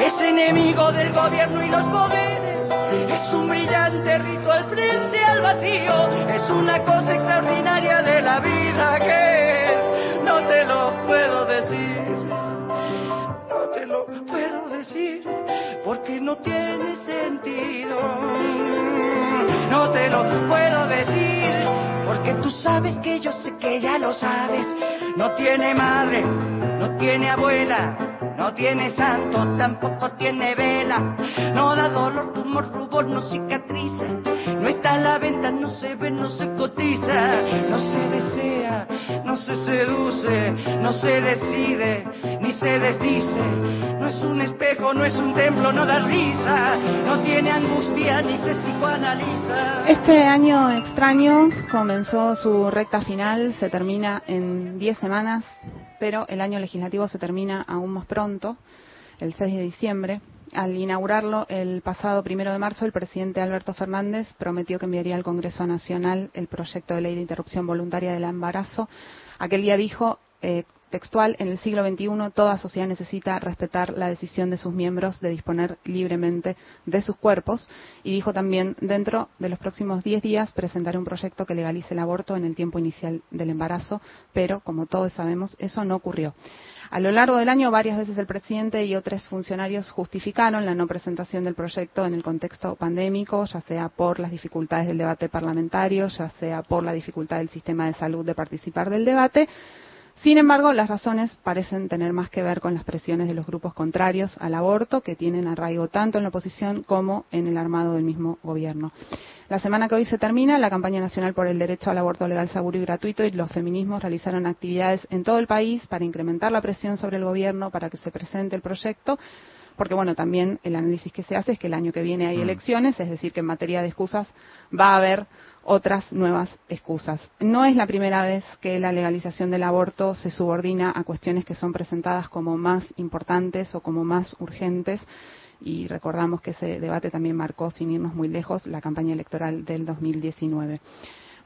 Es enemigo del gobierno y los poderes, es un brillante ritual frente al vacío, es una cosa extraordinaria de la vida que porque no tiene sentido. No te lo puedo decir porque tú sabes que yo sé que ya lo sabes. No tiene madre, no tiene abuela, no tiene santo, tampoco tiene vela. No da dolor, tumor, rubor, no cicatriza. No está a la venta, no se ve, no se cotiza. No se desea, no se seduce, no se decide, ni se desdice. No es un espejo, no es un templo, no da risa. No tiene angustia, ni se psicoanaliza. Este año extraño comenzó su recta final, se termina en 10 semanas, pero el año legislativo se termina aún más pronto, el 6 de diciembre. Al inaugurarlo el pasado primero de marzo, el presidente Alberto Fernández prometió que enviaría al Congreso Nacional el proyecto de ley de interrupción voluntaria del embarazo. Aquel día dijo, eh, textual, en el siglo XXI toda sociedad necesita respetar la decisión de sus miembros de disponer libremente de sus cuerpos y dijo también, dentro de los próximos 10 días presentaré un proyecto que legalice el aborto en el tiempo inicial del embarazo, pero como todos sabemos, eso no ocurrió. A lo largo del año, varias veces el presidente y otros funcionarios justificaron la no presentación del proyecto en el contexto pandémico, ya sea por las dificultades del debate parlamentario, ya sea por la dificultad del sistema de salud de participar del debate. Sin embargo, las razones parecen tener más que ver con las presiones de los grupos contrarios al aborto, que tienen arraigo tanto en la oposición como en el armado del mismo gobierno. La semana que hoy se termina, la campaña nacional por el derecho al aborto legal, seguro y gratuito y los feminismos realizaron actividades en todo el país para incrementar la presión sobre el gobierno para que se presente el proyecto porque bueno, también el análisis que se hace es que el año que viene hay elecciones, es decir, que en materia de excusas va a haber otras nuevas excusas. No es la primera vez que la legalización del aborto se subordina a cuestiones que son presentadas como más importantes o como más urgentes y recordamos que ese debate también marcó, sin irnos muy lejos, la campaña electoral del 2019.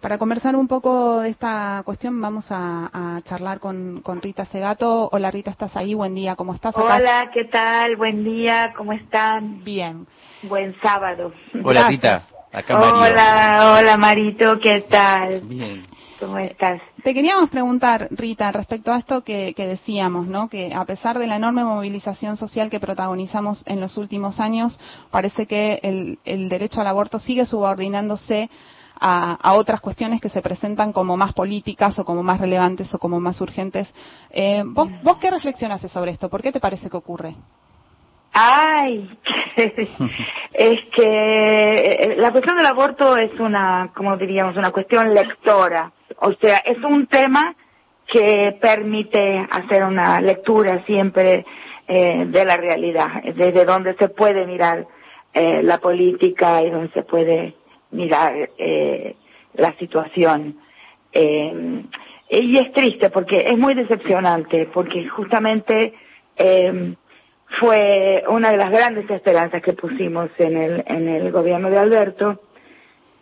Para conversar un poco de esta cuestión, vamos a, charlar con, Rita Segato. Hola Rita, ¿estás ahí? Buen día, ¿cómo estás? Hola, ¿qué tal? Buen día, ¿cómo están? Bien. Buen sábado. Hola Rita. Hola, hola Marito, ¿qué tal? Bien. ¿Cómo estás? Te queríamos preguntar, Rita, respecto a esto que, decíamos, ¿no? Que a pesar de la enorme movilización social que protagonizamos en los últimos años, parece que el, derecho al aborto sigue subordinándose a, otras cuestiones que se presentan como más políticas o como más relevantes o como más urgentes. Eh, ¿vos, ¿Vos qué reflexionas sobre esto? ¿Por qué te parece que ocurre? Ay, [laughs] es que eh, la cuestión del aborto es una, como diríamos, una cuestión lectora. O sea, es un tema que permite hacer una lectura siempre eh, de la realidad, desde donde se puede mirar eh, la política y donde se puede mirar eh, la situación. Eh, y es triste porque es muy decepcionante, porque justamente eh, fue una de las grandes esperanzas que pusimos en el, en el gobierno de Alberto.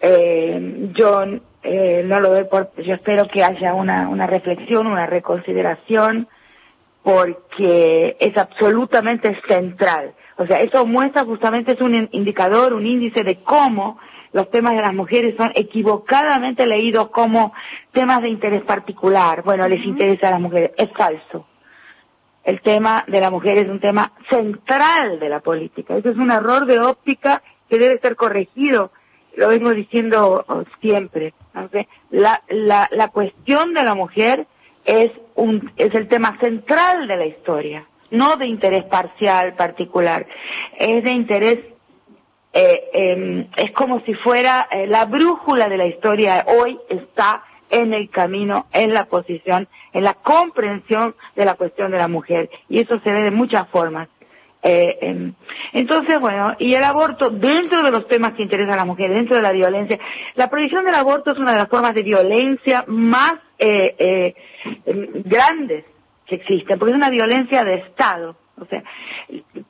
Eh, yo eh, no lo doy por, yo espero que haya una, una reflexión, una reconsideración, porque es absolutamente central. O sea, eso muestra justamente, es un indicador, un índice de cómo los temas de las mujeres son equivocadamente leídos como temas de interés particular. Bueno, les interesa a las mujeres. Es falso el tema de la mujer es un tema central de la política. Eso es un error de óptica que debe ser corregido. Lo vengo diciendo oh, siempre. La, la, cuestión de la mujer es, un, es el tema central de la historia, no de interés parcial, particular. Es de interés, eh, em, es como si fuera eh, la brújula de la historia. Hoy está en el camino, en la posición, en la comprensión de la cuestión de la mujer. Y eso se ve de muchas formas. Eh, em, entonces, bueno, y el aborto, dentro de los temas que interesan a la mujer, dentro de la violencia, la prohibición del aborto es una de las formas de violencia más eh, eh, em, grandes que existen, porque es una violencia de Estado. O sea,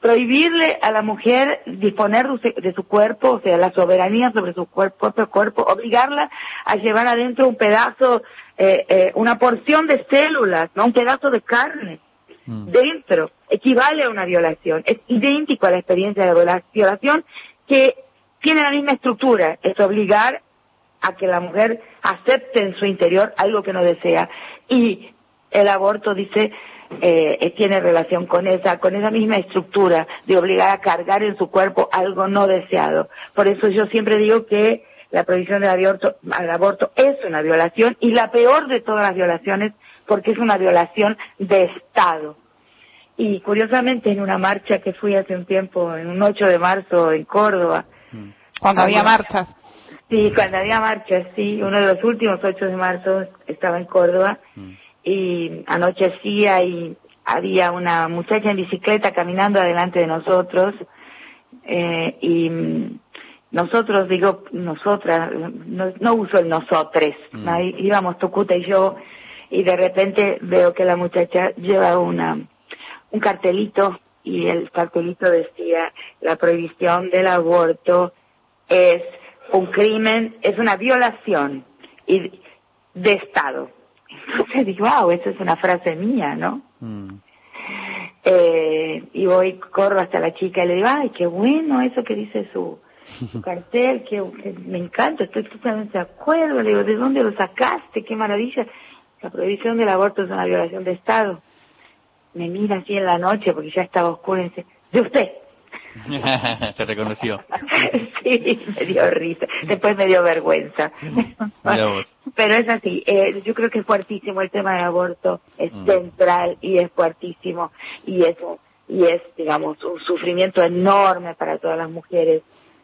prohibirle a la mujer disponer de su cuerpo, o sea, la soberanía sobre su cuerpo, propio cuerpo, obligarla a llevar adentro un pedazo, eh, eh, una porción de células, no un pedazo de carne mm. dentro, equivale a una violación. Es idéntico a la experiencia de la violación que tiene la misma estructura, es obligar a que la mujer acepte en su interior algo que no desea. Y el aborto dice eh, eh, tiene relación con esa, con esa misma estructura de obligar a cargar en su cuerpo algo no deseado. Por eso yo siempre digo que la prohibición del aborto, al aborto es una violación y la peor de todas las violaciones porque es una violación de Estado. Y curiosamente en una marcha que fui hace un tiempo, en un 8 de marzo en Córdoba. Mm. Cuando había marchas. Sí, cuando había marchas, sí. Uno de los últimos 8 de marzo estaba en Córdoba. Mm y anochecía y había una muchacha en bicicleta caminando adelante de nosotros eh, y nosotros, digo nosotras, no, uso el nosotres, mm. íbamos Tucuta y yo y de repente veo que la muchacha lleva una un cartelito y el cartelito decía, la prohibición del aborto es un crimen, es una violación y de Estado. [laughs] Entonces digo, wow, esa es una frase mía, ¿no? Mm. Eh, y voy, corro hasta la chica y le digo, ay, qué bueno eso que dice su, su [laughs] cartel, que, que me encanta, estoy totalmente de acuerdo. Le digo, ¿de dónde lo sacaste? Qué maravilla. La prohibición del aborto es una violación de Estado. Me mira así en la noche porque ya estaba oscuro y dice, de usted. [laughs] Se reconoció. [laughs] sí, me dio risa. Después me dio vergüenza. Pero es así, eh, yo creo que es fuertísimo el tema del aborto, es Mm. central y es fuertísimo y es, y es, digamos, un sufrimiento enorme para todas las mujeres,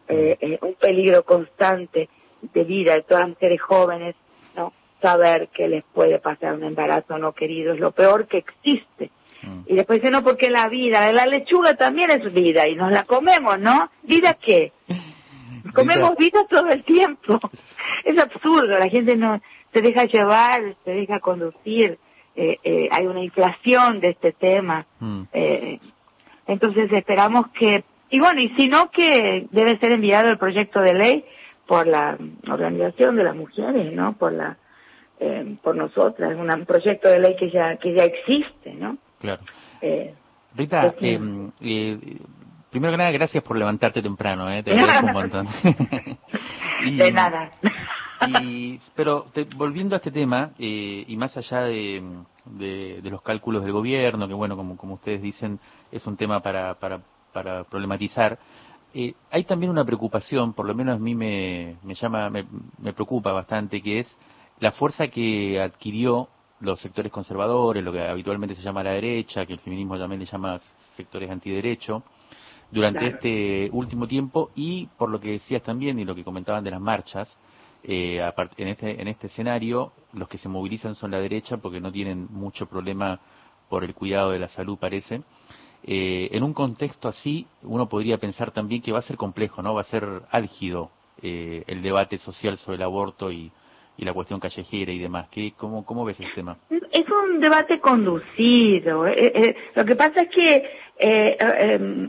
eh, eh, un peligro constante de vida de todas las mujeres jóvenes, ¿no? Saber que les puede pasar un embarazo no querido es lo peor que existe. Y después dice, no, porque la vida, la lechuga también es vida y nos la comemos, ¿no? ¿Vida qué? Comemos vida todo el tiempo. [laughs] Es absurdo, la gente no se deja llevar, se deja conducir. Eh, eh, hay una inflación de este tema. Mm. Eh, entonces esperamos que, y bueno, y si no, que debe ser enviado el proyecto de ley por la organización de las mujeres, ¿no? Por la, eh, por nosotras, una- un proyecto de ley que ya, que ya existe, ¿no? Claro. Eh, Rita, Pues sí. eh, primero que nada, gracias por levantarte temprano, ¿eh? te [laughs] agradezco un montón. [laughs] Y- de nada. y- pero te- volviendo a este tema, eh, y más allá de, de- de los cálculos del gobierno, que bueno, como, como ustedes dicen, es un tema para, para, para problematizar, eh, hay también una preocupación, por lo menos a mí me, me llama, me, me preocupa bastante, que es la fuerza que adquirió los sectores conservadores, lo que habitualmente se llama la derecha, que el feminismo también le llama sectores antiderecho, durante Claro. este último tiempo y por lo que decías también y lo que comentaban de las marchas, eh, en, este, en este escenario los que se movilizan son la derecha porque no tienen mucho problema por el cuidado de la salud, parece. Eh, en un contexto así, uno podría pensar también que va a ser complejo, ¿no? Va a ser álgido eh, el debate social sobre el aborto y, y la cuestión callejera y demás. ¿Qué, cómo, ¿Cómo ves el tema? Es un debate conducido. eh, eh, lo que pasa es que eh, eh,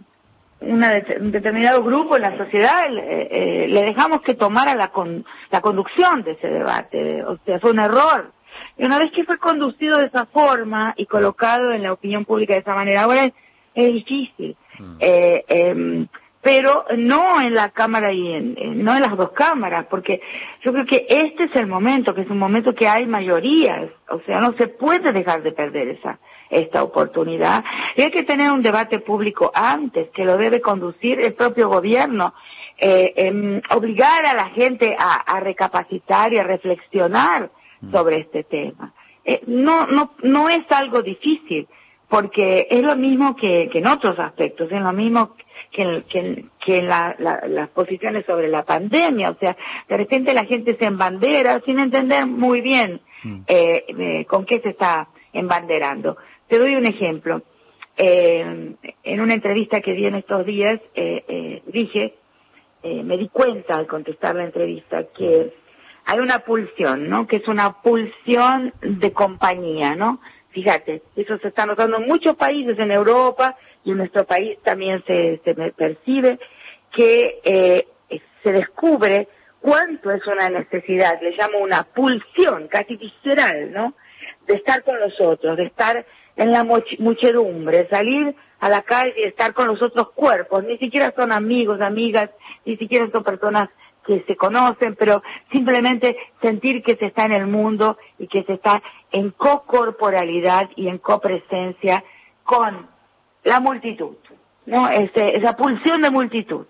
una un determinado grupo en la sociedad eh, eh, le dejamos que tomara la, con- la conducción de ese debate. O sea, fue un error. Y una vez que fue conducido de esa forma y colocado en la opinión pública de esa manera, ahora es, es difícil. Eh, em, pero no en la Cámara y en, en- no en las dos cámaras, porque yo creo que este es el momento, que es un momento que hay mayorías, o sea, no se puede dejar de perder esa esta oportunidad. Y hay que tener un debate público antes, que lo debe conducir el propio gobierno, eh, em, obligar a la gente a, a recapacitar y a reflexionar sobre este tema. Eh, no, no, no es algo difícil, porque es lo mismo que, que en otros aspectos, es lo mismo que en, que en- que en la- la- las posiciones sobre la pandemia, o sea, de repente la gente se embandera sin entender muy bien eh, eh, con qué se está embanderando. Te doy un ejemplo. Eh, en una entrevista que di en estos días, eh, eh, dije, eh, me di cuenta al contestar la entrevista que hay una pulsión, ¿no? Que es una pulsión de compañía, ¿no? Fíjate, eso se está notando en muchos países en Europa y en nuestro país también se, se percibe que eh, se descubre cuánto es una necesidad, le llamo una pulsión casi visceral, ¿no? De estar con los otros, de estar en la muchedumbre, salir a la calle y estar con los otros cuerpos, ni siquiera son amigos, amigas, ni siquiera son personas que se conocen, pero simplemente sentir que se está en el mundo y que se está en cocorporalidad y en copresencia con la multitud, ¿no? Ese- esa pulsión de multitud.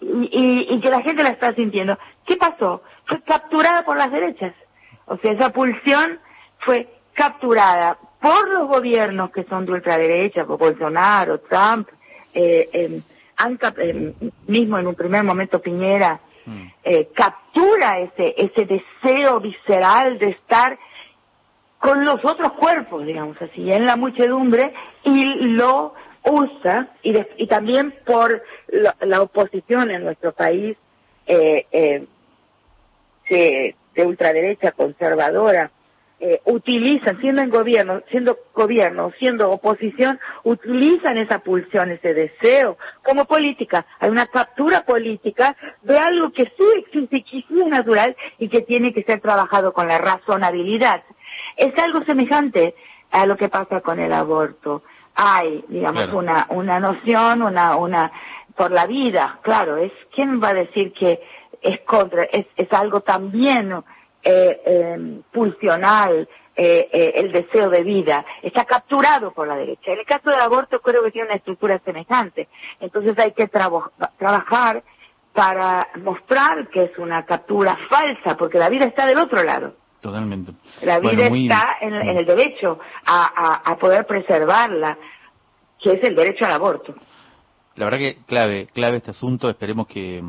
Y, y- y que la gente la está sintiendo. ¿Qué pasó? Fue capturada por las derechas. O sea, esa pulsión fue capturada por los gobiernos que son de ultraderecha, por Bolsonaro, Trump, eh, eh, han cap- eh, mismo en un primer momento Piñera, eh, captura ese, ese deseo visceral de estar con los otros cuerpos, digamos así, en la muchedumbre y lo usa y, también por la, la oposición en nuestro país eh, eh, de ultraderecha conservadora eh, utilizan, siendo en gobierno, siendo gobierno, siendo oposición, utilizan esa pulsión, ese deseo como política. Hay una captura política de algo que sí existe, que sí es natural y que tiene que ser trabajado con la razonabilidad. Es algo semejante a lo que pasa con el aborto. Hay, digamos, una, una noción, una, una, por la vida, claro, es, ¿quién va a decir que es contra, es, es algo también eh, eh, pulsional, eh, eh, el deseo de vida, está capturado por la derecha. En el caso del aborto creo que tiene una estructura semejante. Entonces hay que trabajar para mostrar que es una captura falsa, porque la vida está del otro lado. Totalmente. La vida está en, en, el derecho a, a, a, poder preservarla, que es el derecho al aborto. La verdad que clave, clave este asunto, esperemos que,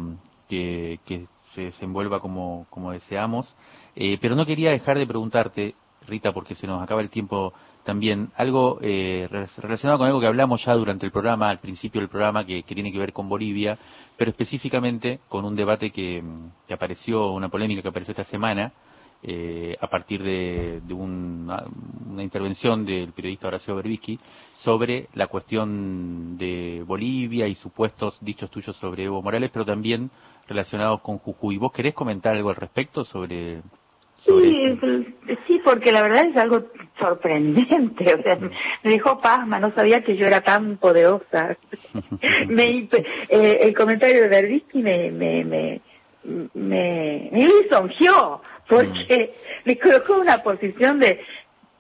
que, que se desenvuelva como, como deseamos. Eh, pero no quería dejar de preguntarte, Rita, porque se nos acaba el tiempo también, algo eh, relacionado con algo que hablamos ya durante el programa, al principio del programa, que, tiene que ver con Bolivia, pero específicamente con un debate que, que apareció, una polémica que apareció esta semana, eh, a partir de, de una, una, intervención del periodista Horacio Berbisky sobre la cuestión de Bolivia y supuestos dichos tuyos sobre Evo Morales, pero también relacionados con Jujuy. ¿Vos querés comentar algo al respecto sobre, Sí, sí, porque la verdad es algo sorprendente. [laughs] O sea, me dejó pasma, no sabía que yo era tan poderosa. [laughs] me, eh, el comentario de Berbisky me, me, me, me, me lisonjeó, porque me colocó en una posición de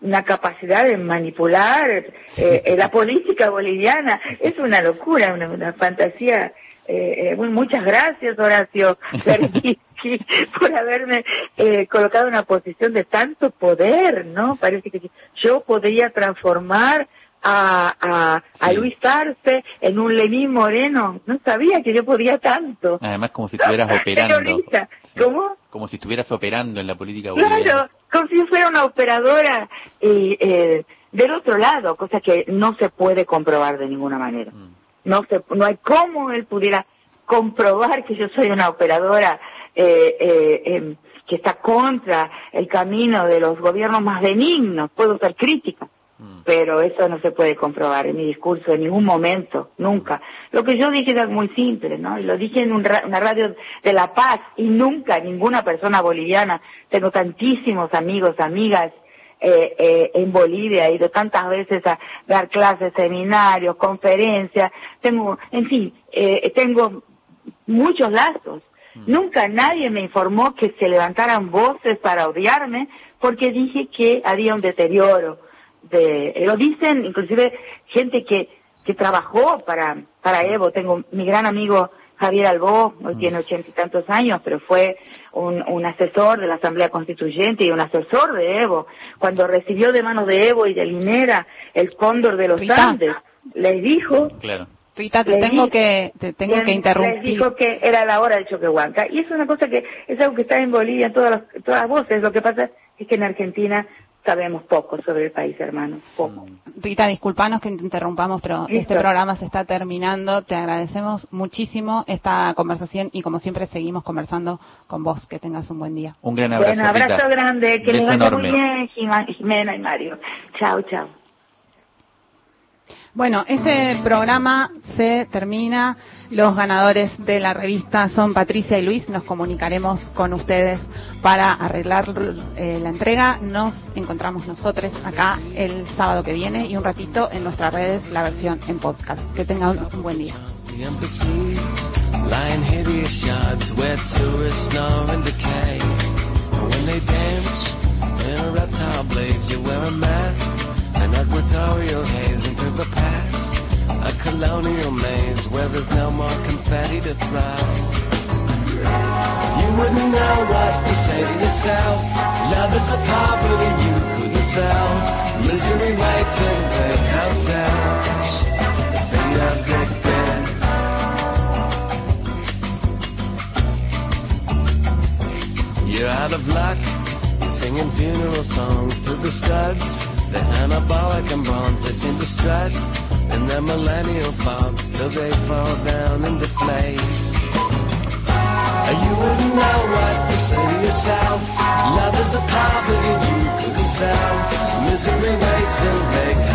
una capacidad de manipular eh, la política boliviana. Es una locura, una, una fantasía. Eh, muchas gracias, Horacio [laughs] por haberme eh, colocado en una posición de tanto poder, ¿no? Parece que yo podría transformar a, a, a Luis Arce en un Lenín Moreno. No sabía que yo podía tanto. Además, como si estuvieras operando. [laughs] ¿Cómo? Como si estuvieras operando en la política boliviana. Claro, como si fuera una operadora y, eh, del otro lado, cosa que no se puede comprobar de ninguna manera. Mm. No, se, no hay cómo él pudiera comprobar que yo soy una operadora eh, eh, eh, que está contra el camino de los gobiernos más benignos. Puedo ser crítica, mm. pero eso no se puede comprobar en mi discurso en ningún momento, nunca. Lo que yo dije era muy simple, ¿no? Y lo dije en un una radio de La Paz y nunca ninguna persona boliviana, tengo tantísimos amigos, amigas, eh, eh, en Bolivia, he ido tantas veces a dar clases, seminarios, conferencias, tengo, en fin, eh, tengo muchos lazos Mm. Nunca nadie me informó que se levantaran voces para odiarme porque dije que había un deterioro. De, lo dicen inclusive gente que, que trabajó para, para Evo. Tengo mi gran amigo Javier Albó, hoy mm. tiene ochenta y tantos años, pero fue un, un, asesor de la Asamblea Constituyente y un asesor de Evo. Cuando recibió de manos de Evo y de Linera el cóndor de los Andes, les dijo claro. Rita, te tengo que te tengo que interrumpir. Les dijo que era la hora del Choquehuanca. Y es una cosa que es algo que está en Bolivia en todas las, todas las voces. Lo que pasa es que en Argentina sabemos poco sobre el país, hermano. Poco. Rita, disculpanos que te interrumpamos, pero este programa se está terminando. Te agradecemos muchísimo esta conversación y como siempre seguimos conversando con vos. Que tengas un buen día. Un gran abrazo. Un abrazo grande. Que les vaya muy bien, Jimena y Mario. Chao, chao. Bueno, ese programa se termina. Los ganadores de la revista son Patricia y Luis. Nos comunicaremos con ustedes para arreglar eh, la entrega. Nos encontramos nosotros acá el sábado que viene y un ratito en nuestras redes la versión en podcast. Que tengan un buen día. Equatorial haze into the past. A colonial maze where there's no more confetti to throw. You wouldn't know what to say to yourself. Love is a poverty you couldn't sell. Misery waits in big hotels. Be a good You're out of luck. Singing funeral songs to the studs. The anabolic and bonds, they seem to strut in their millennial fog till they fall down into place. You wouldn't know what to say to yourself. Love is a poverty you couldn't south. Misery waits in big